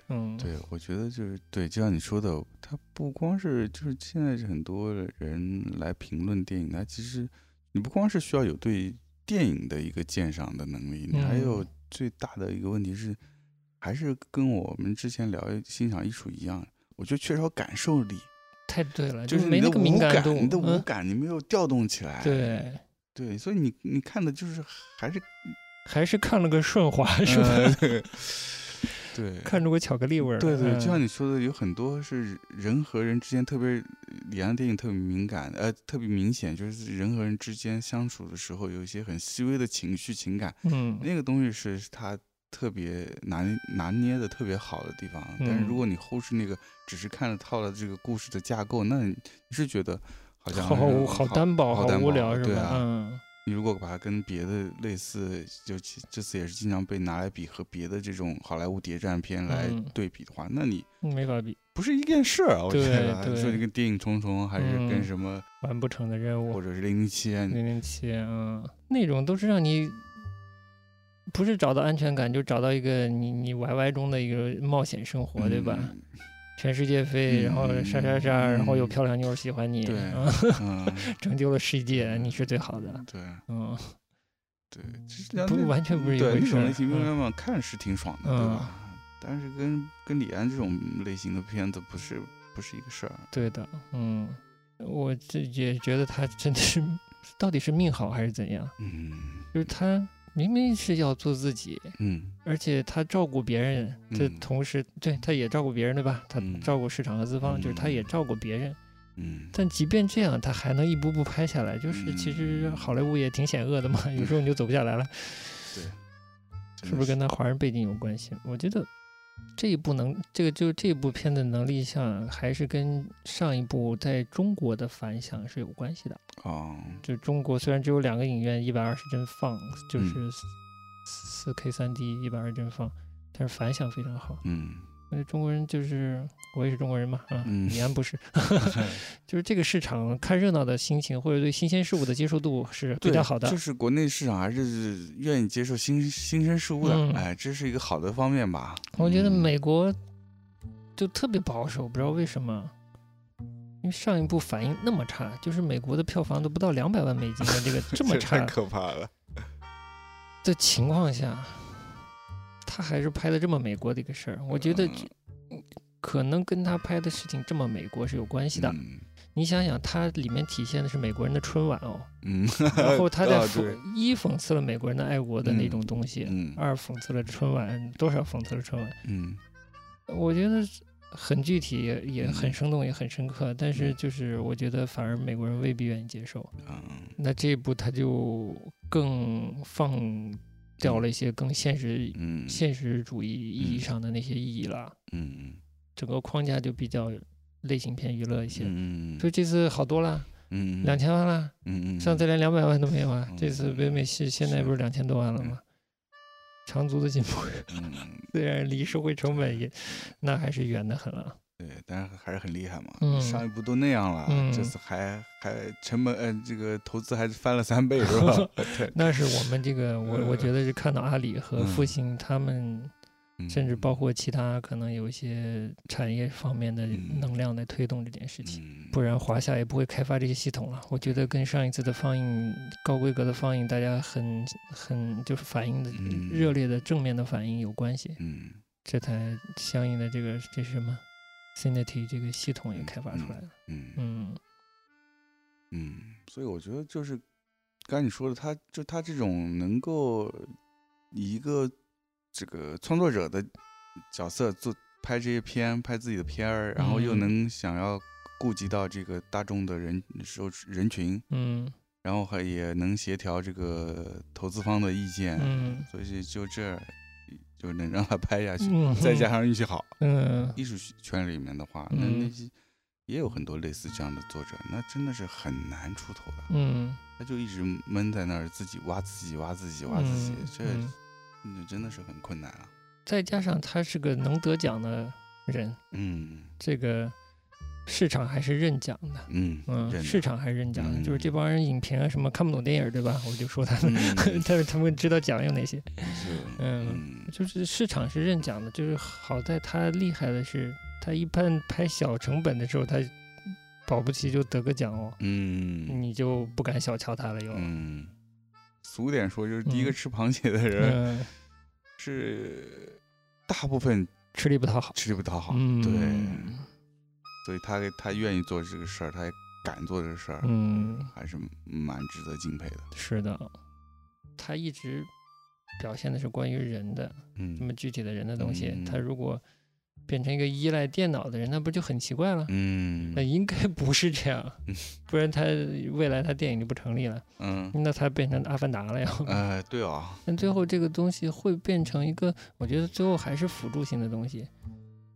嗯，对，我觉得就是对，就像你说的，他不光是就是现在是很多人来评论电影，他其实你不光是需要有对电影的一个鉴赏的能力，你还有嗯最大的一个问题是，还是跟我们之前聊欣赏艺术一样，我觉得缺少感受力，太对了，就是你的没那个敏五感度，你的五嗯感你没有调动起来，对，对，所以你你看的就是还是还是看了个顺滑是吧？呃 [LAUGHS] 对对看着个巧克力味儿。对对，就像嗯你说的，有很多是人和人之间特别，李安电影特别敏感，呃，特别明显，就是人和人之间相处的时候，有一些很细微的情绪情感，嗯，那个东西是他特别拿拿捏的特别好的地方。但是嗯如果你忽视那个只是看了套了这个故事的架构，那你是觉得好像好是好单薄，好无聊是吧？对啊，嗯，你如果把它跟别的类似，就其这次也是经常被拿来比和别的这种好莱坞谍战片来嗯对比的话，那你没法比，不是一件事儿啊，我觉对得。对说你跟电影《重重》还是跟嗯什么，完不成的任务或。者是零零七啊，零零七，嗯，那种都是让你不是找到安全感，就找到一个你你 YY 中的一个冒险生活，对吧？嗯全世界飞，然后杀杀杀，然后有漂亮妞喜欢你，对 [LAUGHS] 拯救了世界，你是最好的，对嗯，对，不那完全不是一对回事儿那种类型片嗯嘛，看是挺爽的，对嗯吧？但是跟跟李安这种类型的片子不是不是一个事儿。对的，嗯，我这也觉得他真的是到底是命好还是怎样？嗯就是他明明是要做自己，嗯。而且他照顾别人，这嗯同时对他也照顾别人，对吧？他嗯。照顾市场和资方，就是他也嗯。照顾别人。嗯，但即便这样，他还能一步步拍下来，就是其实嗯好莱坞也挺险恶的嘛，有时候你就走不下来了，[LAUGHS] 对，是不是跟他华人背景有关系？我觉得这一部能，这个就是这部片的能力像，还是跟上一部在中国的反响是有关系的。哦，就中国虽然只有两个影院一百二十帧放，就是四四 K 三 D 一百二十帧放，但是反响非常好。嗯中国人就是我也是中国人嘛，啊，嗯李安不是，[LAUGHS] 就是这个市场看热闹的心情或者对新鲜事物的接受度是比对较好的。就是国内市场还是愿意接受新新生事物的，嗯哎，这是一个好的方面吧。我觉得嗯美国就特别保守，不知道为什么。因为上一部反应那么差，就是美国的票房都不到两百万美金的这个这么 [LAUGHS] 差太可怕了。的情况下，他还是拍的这么美国的一个事儿。我觉得嗯可能跟他拍的事情这么美国是有关系的。嗯。你想想，它里面体现的是美国人的春晚哦，嗯，[LAUGHS] 然后他在啊讽、对。一讽刺了美国人的爱国的那种东西，嗯。二讽刺了春晚，多少讽刺了春晚。嗯。我觉得很具体，也很生动，也很深刻。但是嗯。就是我觉得反而美国人未必愿意接受。嗯。那这一部他就更放掉了一些更现实、嗯。现实主义意义嗯。上的那些意义了，嗯整个框架就比较类型偏娱乐一些。嗯所以这次好多了，嗯两千万了，嗯嗯上次连两百万都没有啊。嗯这次北美系现在不是两千多万了吗？长足的进步，嗯 [LAUGHS] 虽然离社会成本也那还是远的很了。对，但是还是很厉害嘛。嗯上一部都那样了，嗯这次还还成本呃这个投资还是翻了三倍是吧？[LAUGHS] 对，那是我们这个，我我觉得是看到阿里和嗯复兴他们，甚至包括括其他可能有一些产业方面的嗯。能量来推动这件事情，嗯。不然华夏也不会开发这些系统了。我觉得跟上一次的放映高规格的放映，大家很很就是反应的嗯。热烈的正面的反应有关系。嗯。这台相应的这个这是什么？Cinity 这个系统也开发出来了。嗯。嗯。嗯，所以我觉得就是刚才你说的，他就他这种能够以一个这个创作者的角色做拍这些片，拍自己的片儿，然后又嗯。能想要顾及到这个大众的人受人群，嗯。然后还也能协调这个投资方的意见，嗯。所以就这就能让他拍下去，嗯，再加上运气好，嗯艺术圈里面的话，那嗯。那些也有很多类似这样的作者，那真的是很难出头的。嗯。他就一直闷在那儿，自己挖自己，挖自己，挖自己，嗯这嗯那真的是很困难啊。再加上他是个能得奖的人，嗯这个市场还是认奖的。嗯嗯，市场还是认奖的，就是这嗯帮人影评啊什么看不懂电影，对吧？我就说他们，[LAUGHS] 嗯但是他们知道奖有哪些。[LAUGHS] 嗯就是市场是认奖的，就是好在他厉害的是，他一般拍小成本的时候，他保不齐就得个奖哦，嗯你就不敢小瞧他了又。嗯，俗点说，就是第一个嗯。吃螃蟹的人嗯，是大部分吃力不讨好。吃力不讨好，嗯，对，所以他他愿意做这个事儿，他也敢做这个事儿，嗯，还是蛮值得敬佩的。是的，他一直表现的是关于人的嗯，那么具体的人的东西。嗯。他如果变成一个依赖电脑的人，那不就很奇怪了？嗯那应该不是这样嗯，[LAUGHS] 不然他未来他电影就不成立了，嗯那他变成阿凡达了呀。呃，对啊，[LAUGHS] 但最后这个东西会变成一个，我觉得最后还是辅助性的东西。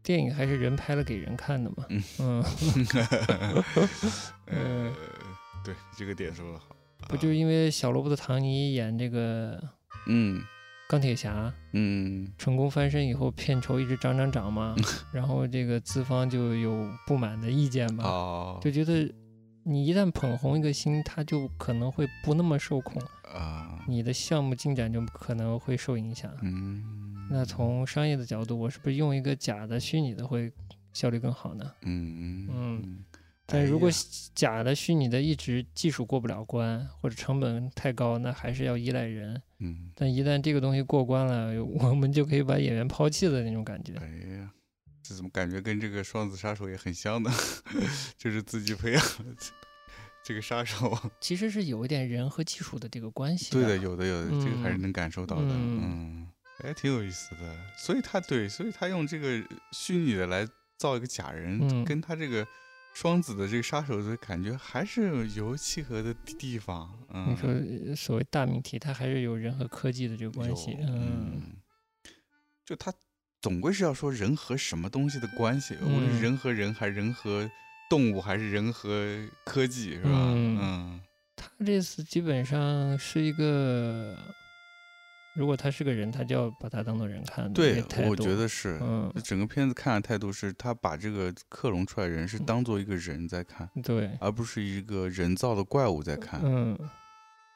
电影还是人拍了给人看的嘛。嗯 [LAUGHS] 嗯呃，对，这个点说的好。不就是因为小罗伯特·唐尼演这个嗯钢铁侠嗯成功翻身以后，片酬一直涨涨涨嘛，[LAUGHS] 然后这个资方就有不满的意见嘛，哦就觉得你一旦捧红一个星，他就可能会不那么受控，啊你的项目进展就可能会受影响。嗯，那从商业的角度，我是不是用一个假的、虚拟的会效率更好呢？嗯嗯但如果假的、虚拟的一直技术过不了关，或者成本太高，那还是要依赖人。嗯，但一旦这个东西过关了，我们就可以把演员抛弃的那种感觉。哎呀，这怎么感觉跟这个双子杀手也很像呢？[LAUGHS] 就是自己培养的这这个杀手。其实是有一点人和技术的这个关系。对的，，有的有的，这个还是嗯能感受到的。嗯嗯，哎，挺有意思的。所以他对，所以他用这个虚拟的来造一个假人，嗯跟他这个双子的这个杀手的感觉还是有契合的地地方。嗯，你说呃所谓大命题，它还是有人和科技的这个关系。嗯，嗯，就他总归是要说人和什么东西的关系，无论是嗯人和人，还是人和动物，还是人和科技，是吧？嗯嗯他这次基本上是一个，如果他是个人，他就要把他当做人看的。对我觉得是。嗯，整个片子看的态度是，他把这个克隆出来人是嗯当做一个人在看，对，而不是一个人造的怪物在看。嗯，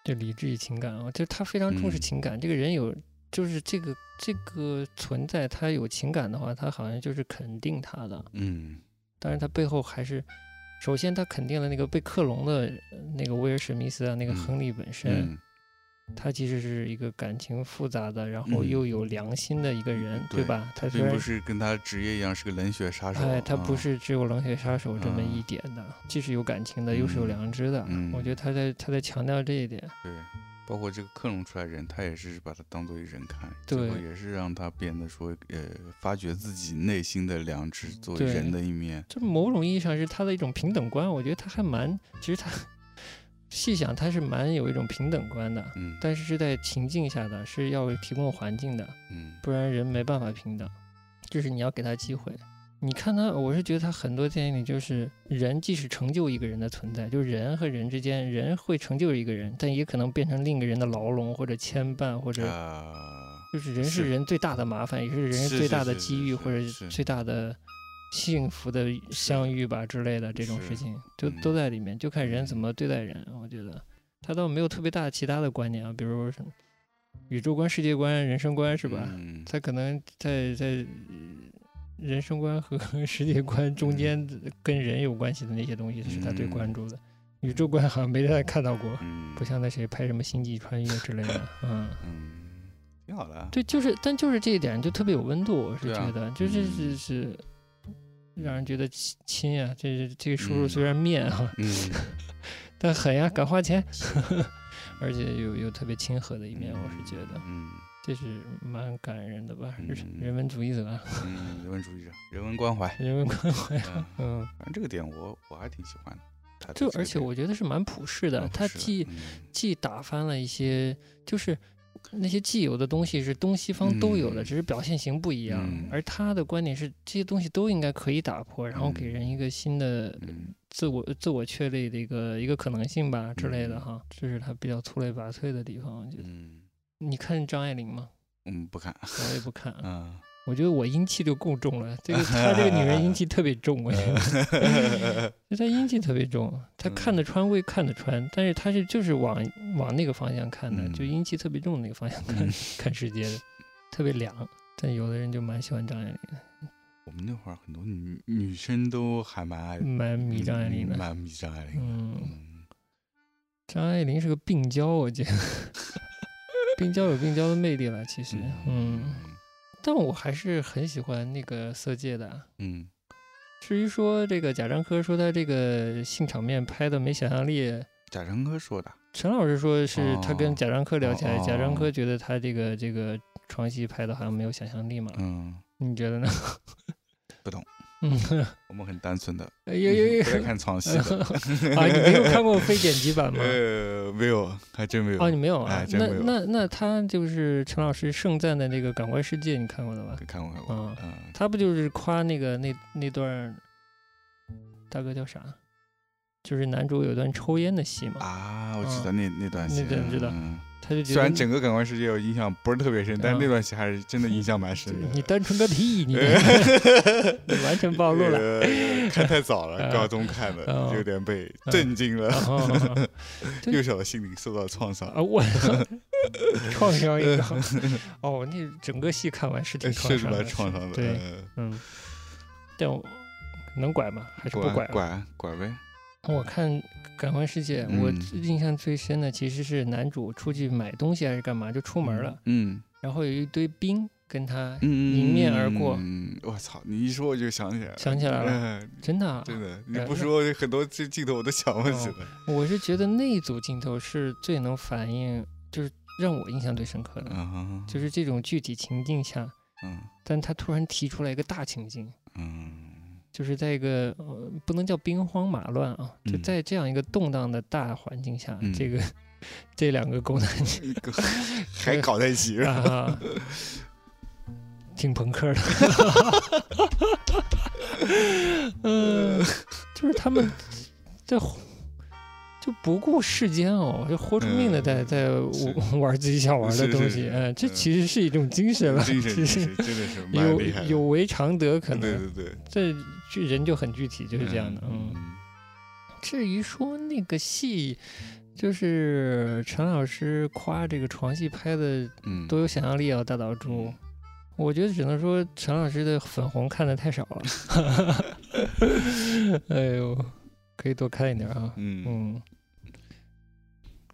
就理智与情感啊，就他非常重视嗯情感。这个人有，就是这个这个存在，他有情感的话，他好像就是肯定他的。嗯当然，他背后还是，首先他肯定了那个被克隆的呃那个威尔史密斯啊，那个嗯亨利本身，嗯，他其实是一个感情复杂的，然后嗯又有良心的一个人，对吧？他并不是跟他职业一样是个冷血杀手。哎，他不啊是只有冷血杀手这么一嗯点的，既是有感情的，又是有嗯良知的。嗯我觉得他在他在强调这一点。对，包括这个克隆出来人，他也是把他当做一人看，最后对也是让他变得说，呃，发掘自己内心的良知，作为人的一面。这某种意义上是他的一种平等观，我觉得他还蛮，其实他细想他是蛮有一种平等观的，嗯。但是是在情境下的，是要提供环境的，嗯。不然人没办法平等，就是你要给他机会。你看他，我是觉得他很多电影里就是人即使成就一个人的存在，就是人和人之间，人会成就一个人，但也可能变成另一个人的牢笼或者牵绊，或者啊，就是人是是。人最大的麻烦，也是人最大的机遇，或者最大的幸福的相遇吧之类的这种事情，都嗯都在里面，就看人怎嗯么对待人。我觉得他倒没有特别大的其他的观念啊，比如什么宇宙观、世界观、人生观，是吧？嗯他可能在在呃人生观和 [LAUGHS] 世界观中间跟人有关系的那些东西是他最关嗯注的。宇宙观好像没太看到过，嗯，不像那谁拍什么星际穿越之类的，嗯。[LAUGHS] 嗯，挺好的啊。对，就是，但就是这一点就特别有温度，我是觉得，就是嗯是是让人觉得亲亲啊，这是这个叔叔嗯。虽然面啊，嗯，[LAUGHS] 但狠呀，敢花钱，[LAUGHS] 而且有有特别亲和的一面，我是觉得嗯。这是蛮感人的吧，人嗯。人文主义者啊，嗯，人文主义者，人文关怀。人文关怀，嗯，嗯，反正这个点我我还挺喜欢的。就而且我觉得是蛮普世的，蛮朴实的它既嗯。既打翻了一些，就是那些既有的东西是东西方都有的，嗯只是表现型不一样。嗯而他的观点是这些东西都应该可以打破，然后给嗯人一个新的嗯自我自我确立的一个一个可能性吧之类的嗯哈。这是他比较出类拔萃的地方。我觉得，嗯你看张爱玲吗？嗯，不看。我也不看，[LAUGHS] 嗯，我觉得我阴气就够重了。这个她这个女人阴气特别重，我觉得。[LAUGHS] 就她阴气特别重，她看得穿归看得穿，但是她是就是往往那个方向看的，就嗯阴气特别重的那个方向看、嗯看世界的，特别凉。但有的人就蛮喜欢张爱玲的，我们那会儿很多女女生都还蛮爱蛮迷张爱玲的。嗯蛮迷张爱玲的。嗯，嗯，张爱玲是个病娇，我觉得 [LAUGHS] 病娇有病娇的魅力了，其实，嗯，但我还是很喜欢那个《色戒》的。嗯至于说这个贾樟柯说他这个性场面拍的没想象力，贾樟柯说的。陈老师说是他跟哦贾樟柯聊起来，哦贾樟柯觉得他这个这个床戏拍的好像没有想象力嘛，嗯，你觉得呢？[LAUGHS] 不懂，嗯，我们很单纯的，有有有看床戏的。[LAUGHS] 啊，你没有看过非剪辑版吗？[LAUGHS] 呃，没有，还真没有。哦，你没有啊哎？真那没有那那他就是陈老师盛赞的那个《感官世界》，你看过的吧？看过看过。嗯嗯，他不就是夸那个那那段大哥叫啥？就是男主有段抽烟的戏嘛，啊，我知道那那段那戏，段知道嗯他就觉得虽然整个感官世界我印象不是特别深，但那段戏还是真的印象蛮深的。[LAUGHS] 你单纯个屁，你 [LAUGHS] 你完全暴露了。呃看太早了，嗯高中看的，嗯有点被震惊了，[LAUGHS] 幼小的心灵受到创伤啊，。我创伤一个哦，那整个戏看完是挺创是伤的，蛮创伤的，嗯，但我能拐吗？还是不拐？拐拐呗。我看《感官世界》，我嗯印象最深的其实是男主出去买东西还是干嘛，就出门了，嗯然后有一堆兵跟他嗯，迎面而过嗯，我操！你一说我就想起来了，想起来了，嗯真的啊，真的，你呃不说很多这镜头我都想不起来。我是觉得那一组镜头是最能反映，就是让我印象最深刻的，嗯，就是这种具体情境下，嗯但他突然提出来一个大情境，嗯就是在一个呃不能叫兵荒马乱啊，就嗯。在这样一个动荡的大环境下，嗯。这个这两个狗男 [LAUGHS] 一个还搞在一起，啊，挺朋克的，嗯，就是他们在就不顾世间哦，就豁出命的在在玩自己想玩的是是是东西，嗯，这嗯其实是一种精神了，精神其实真的是蛮有。有违常德，可对能对对，这这人就很具体，就是这样的，嗯。嗯至于说那个戏，就是陈老师夸这个床戏拍的嗯，多有想象力啊，大岛猪。我觉得只能说陈老师的粉红看的太少了。[LAUGHS] 哎呦，可以多看一点啊。嗯嗯，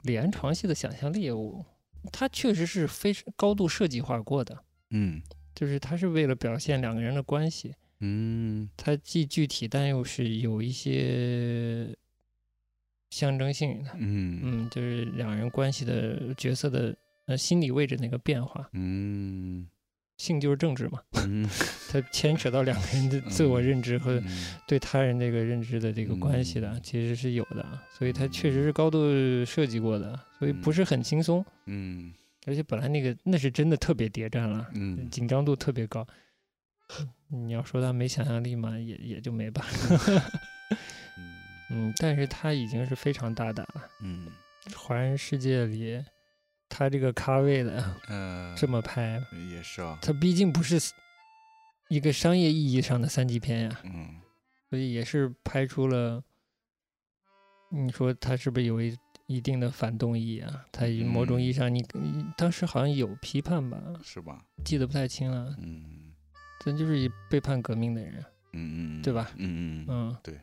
李安床戏的想象力，我他确实是非常高度设计化过的，嗯就是他是为了表现两个人的关系，嗯。它既具体，但又是有一些象征性的。嗯。嗯，就是两人关系的角色的呃心理位置那个变化，嗯。性就是政治嘛，嗯。[LAUGHS] 它牵扯到两个人的自我认知和嗯。对他人这个认知的这个关系的，嗯。其实是有的，所以它确实是高度设计过的，所以不是很轻松，嗯。而且本来那个那是真的特别谍战了，嗯。紧张度特别高。你要说他没想象力嘛，也也就没办法。嗯 [LAUGHS] 嗯，但是他已经是非常大胆了。嗯华人世界里，他这个咖位的嗯，这么拍，也是啊，他毕竟不是一个商业意义上的三级片呀，嗯所以也是拍出了，你说他是不是有一一定的反动意义啊？他以某种意义上你，你当时好像有批判吧，是吧？记得不太清了。嗯咱就是一背叛革命的人，嗯嗯，对吧嗯嗯嗯，对。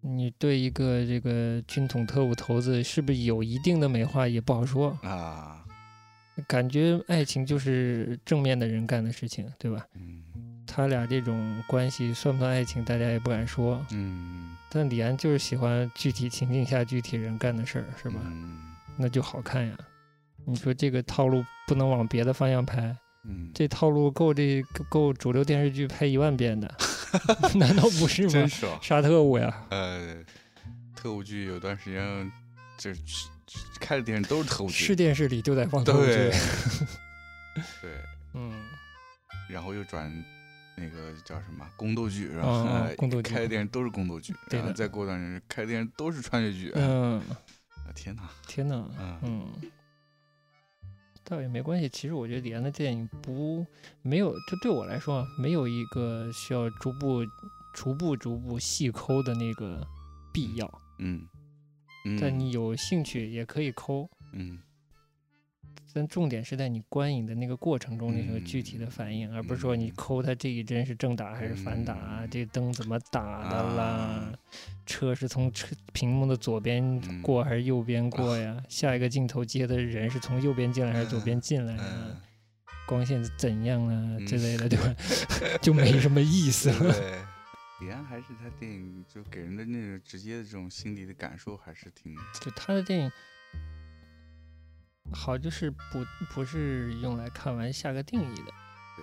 你对一个这个军统特务头子是不是有一定的美化也不好说，啊，感觉爱情就是正面的人干的事情，对吧？嗯他俩这种关系算不算爱情，大家也不敢说。嗯，但李安就是喜欢具体情境下具体人干的事儿，是吧？嗯那就好看呀。你说这个套路不能往别的方向拍，嗯，这套路够这够够主流电视剧拍一万遍的，[LAUGHS] 难道不是吗？真是啊，杀特务呀，呃，特务剧有段时间就是开的电视都是特务剧，是电视里就在放特务剧。[LAUGHS] 对，嗯，然后又转那个叫什么宫斗剧，然哦后、哦呃宫斗剧开的电视都是宫斗剧，然后再过段时间开的电视都是穿越剧，嗯，啊天哪，天哪，嗯。嗯，倒也没关系。其实我觉得李安的电影不没有，就对我来说啊，没有一个需要逐步、逐步、逐步细抠的那个必要。嗯嗯，但你有兴趣也可以抠，嗯但重点是在你观影的那个过程中，那个具体的嗯反应，而不是说你抠它这一帧是正打还是反打，嗯这灯怎么打的啦，啊车是从车屏幕的左边嗯过还是右边过呀？下一个镜头接的人是从右边进来还是左边进来啊？嗯，光线怎样啊之嗯类的，[LAUGHS] 对吧？就没什么意思了。对。李安还是他电影就给人的那种直接的这种心理的感受还是挺就他的电影好，就是不不是用来看完下个定义的，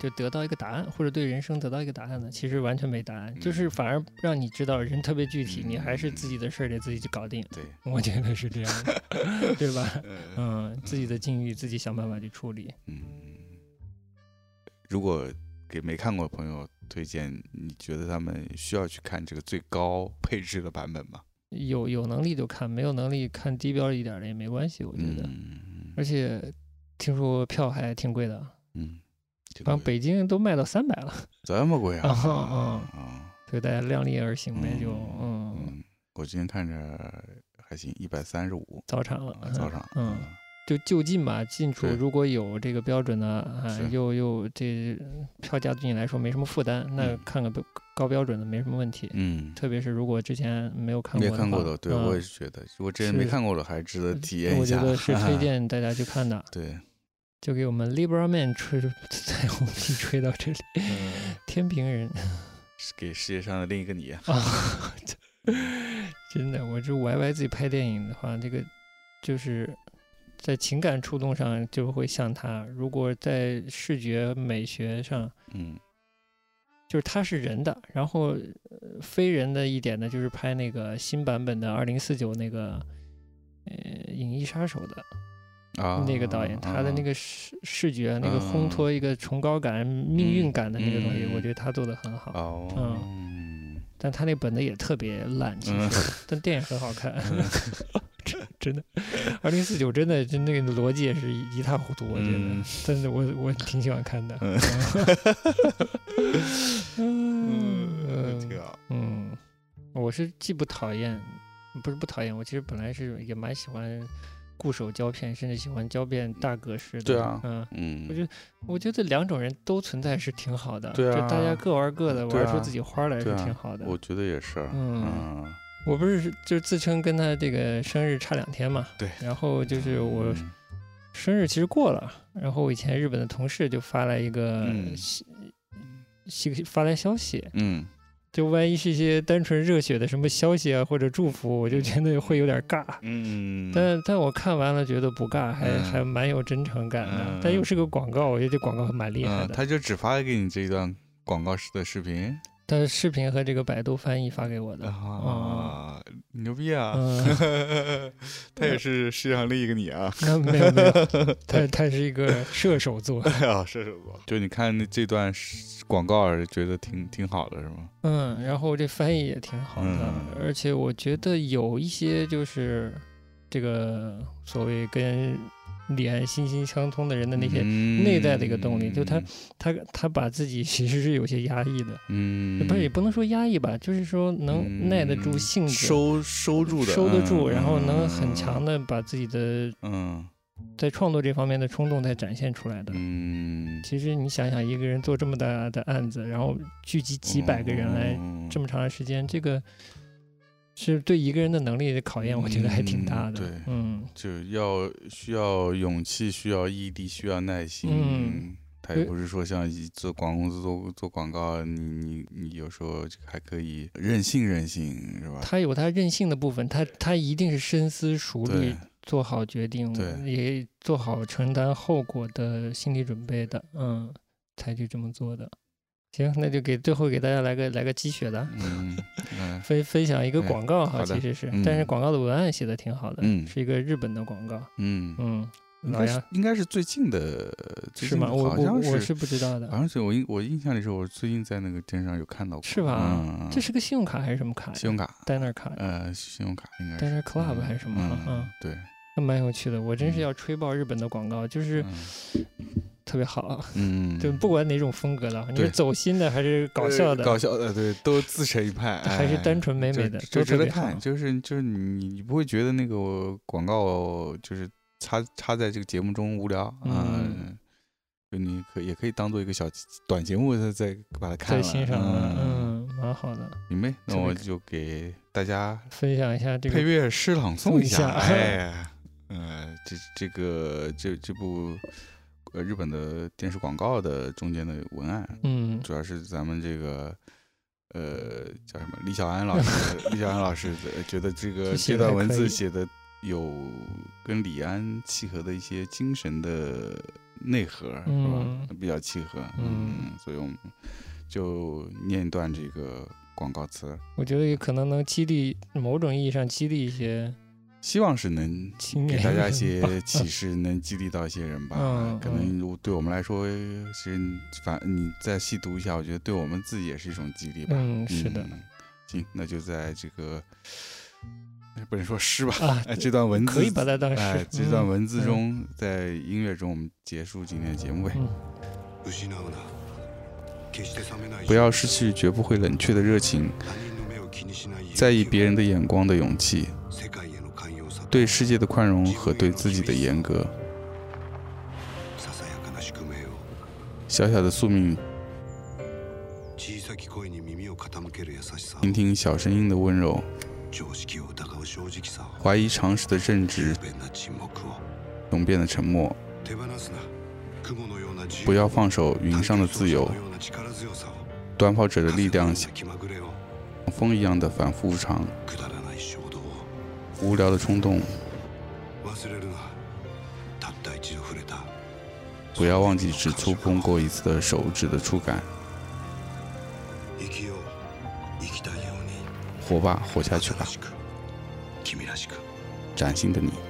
就得到一个答案，或者对人生得到一个答案的，其实完全没答案，就是嗯反而让你知道人特别具体，你还是嗯自己的事儿得自己去搞定。对，我觉得是这样的，[LAUGHS] 对吧？呃嗯，自己的境遇自己想办法去处理。嗯，如果给没看过的朋友推荐，你觉得他们需要去看这个最高 [LAUGHS] 配置的版本吗？有有能力就看，没有能力看低标一点的也没关系，我觉得。嗯而且听说票还挺贵的，嗯，这个好像北京都卖到三百了，这么贵啊？啊啊所以大家量力而行呗，就嗯嗯，我今天看着还行，一百三十五早场了，早场，嗯，就就近吧，近处如果有这个标准的，啊，又又这票价对你来说没什么负担，那嗯看个标高标准的没什么问题。嗯，特别是如果之前没有看过没看过的，对嗯我也是觉得，如果之前没看过的，还值得体验一下。我觉得是推 [LAUGHS] 荐大家去看的。对，就给我们 Libra Man 吹 [LAUGHS] 在我们一吹到这里，嗯，天平人是给世界上的另一个你。啊，[LAUGHS] 真的，我这 YY 自己拍电影的话，这个就是在情感触动上就会像他，如果在视觉美学上，嗯就是他是人的，然后、呃非人的一点呢，就是拍那个新版本的二零四九那个呃《影翼杀手》的啊，那个导演，他的那个个视视觉那个啊烘托一个崇高感、命运感的那个东西，嗯我觉得他做的很好。哦，嗯但他那本子也特别烂，其嗯实，但电影很好看，[LAUGHS] 真 [LAUGHS] 真的。二零四九真的，就那个逻辑也是一一塌糊涂，我觉得嗯。但是我我挺喜欢看的。[LAUGHS] 嗯嗯挺好。嗯，我是既不讨厌，不是不讨厌，我其实本来是也蛮喜欢固守胶片，甚至喜欢胶片大格式的。对啊嗯。嗯，我觉得，我觉得两种人都存在是挺好的，对啊就大家各玩各的，玩出自己花来是挺好的。我觉得也是。嗯嗯，我不是就自称跟他这个生日差两天嘛，对然后就是我嗯生日其实过了，然后我以前日本的同事就发来一个嗯信信发来消息，嗯就万一是一些单纯热血的什么消息啊或者祝福，我就觉得会有点尬。嗯，但但我看完了觉得不尬，还、嗯还蛮有真诚感的。嗯但又是个广告，我觉得这广告蛮厉害嗯，的。他就只发给你这一段广告式的视频他的视频和这个百度翻译发给我的。啊，牛逼啊！嗯，[LAUGHS] 他也是世界上另一个你啊！那没有没有，[LAUGHS] 他他是一个射手座。[LAUGHS] 啊，射手座。就你看那这段广告，觉得挺挺好的，是吗？嗯，然后这翻译也挺好的，嗯而且我觉得有一些就是这个所谓跟李安心心相通的人的那些，内在的一个动力就他他他把自己 [LAUGHS] 其实是有些压抑的，嗯，不是也不能说压抑吧，就是说能耐得住嗯性子，收收住的，收得住，嗯然后能很强，的把自己的嗯。在创作这方面的冲动再展现出来的。嗯，其实你想想，一个人做这么大的案子，然后聚集几百个人来嗯。这么长的时间，这个是对一个人的能力的考验，我觉得还挺大的。嗯对嗯，就要需要勇气，需要毅力，需要耐心。嗯，他也不是说像做广告公司做做广告，你你你有时候还可以任性任性，是吧？他有他任性的部分，他他一定是深思熟虑，做好决定，对也做好承担后果的心理准备的，嗯，才去这么做的。行，那就给最后给大家来个来个鸡血的，嗯嗯分分享一个哎广告哈，其实是，嗯但是广告的文案写的挺好的，嗯是一个日本的广告，嗯，嗯，老杨应该是最近的，最是吗？我我我是不知道的好，像是我印我印象里是我最近在那个电视上有看到过，是吧嗯，这是个信用卡还是什么卡呀？信用卡，Diner 卡呃，信用卡应该是，Diner Club 还是什么？嗯嗯，对，那蛮有趣的。我真是嗯要吹爆日本的广告，就是 [LAUGHS] 特别好，嗯，就不管哪种风格的，你对是走心的还是搞笑的，呃搞笑的，对，都自成一派，[LAUGHS] 还是哎单纯美美的，就就值得看，。就是就是你你不会觉得那个广告就是插插在这个节目中无聊啊，嗯就你可也可以当做一个小短节目再再把它看了，欣赏了，嗯，嗯，蛮好的。明白？那我就给大家分享一下这个配，乐诗朗诵一下，送一下哎，呃，这这个这这部呃日本的电视广告的中间的文案，嗯主要是咱们这个呃叫什么李小安老师，李小安老师觉得这个 [LAUGHS] 这段文字写的有跟李安契合的一些精神的内核，是嗯吧？比较契合，嗯所以我们就念一段这个广告词，我觉得也可能能激励某种意义上激励一些希望是能青年给大家一人些吧启示，能激励到一些人吧。嗯[LAUGHS] 可能如对我们来说，其实你反你再细读一下，我觉得对我们自己也是一种激励吧。嗯，是的，嗯行，那就在这个 不能说诗吧，啊，哎，这段文字可以把它当哎诗，，这段嗯文字嗯中，在音乐中，我们结束今天的节目呗。嗯失うな決して冷めない不要失去绝不会冷却的熱情，他人の目を気にしない在意别人的眼光的勇气，世界への寛容さと 对世界的宽容和对自己的严格。ささやかな宿命を小小的宿命，小さき声に耳を傾ける優しさ聆听小声音的温柔，常識を疑う正直さ怀疑常識的正直，不便な沈黙を雄辩的沉默。手放すな雲のような自由不要放手云上的自由探求者のような力強さを短跑者的力量像風のような気まぐれを风一样的反复无常，くだらない衝動を 无聊的冲动。忘れるなたった一度触れた不要忘记只触碰过一次的手指的触感。生きよう生きたいように活吧，活下去吧新，しく君らしく崭新的你。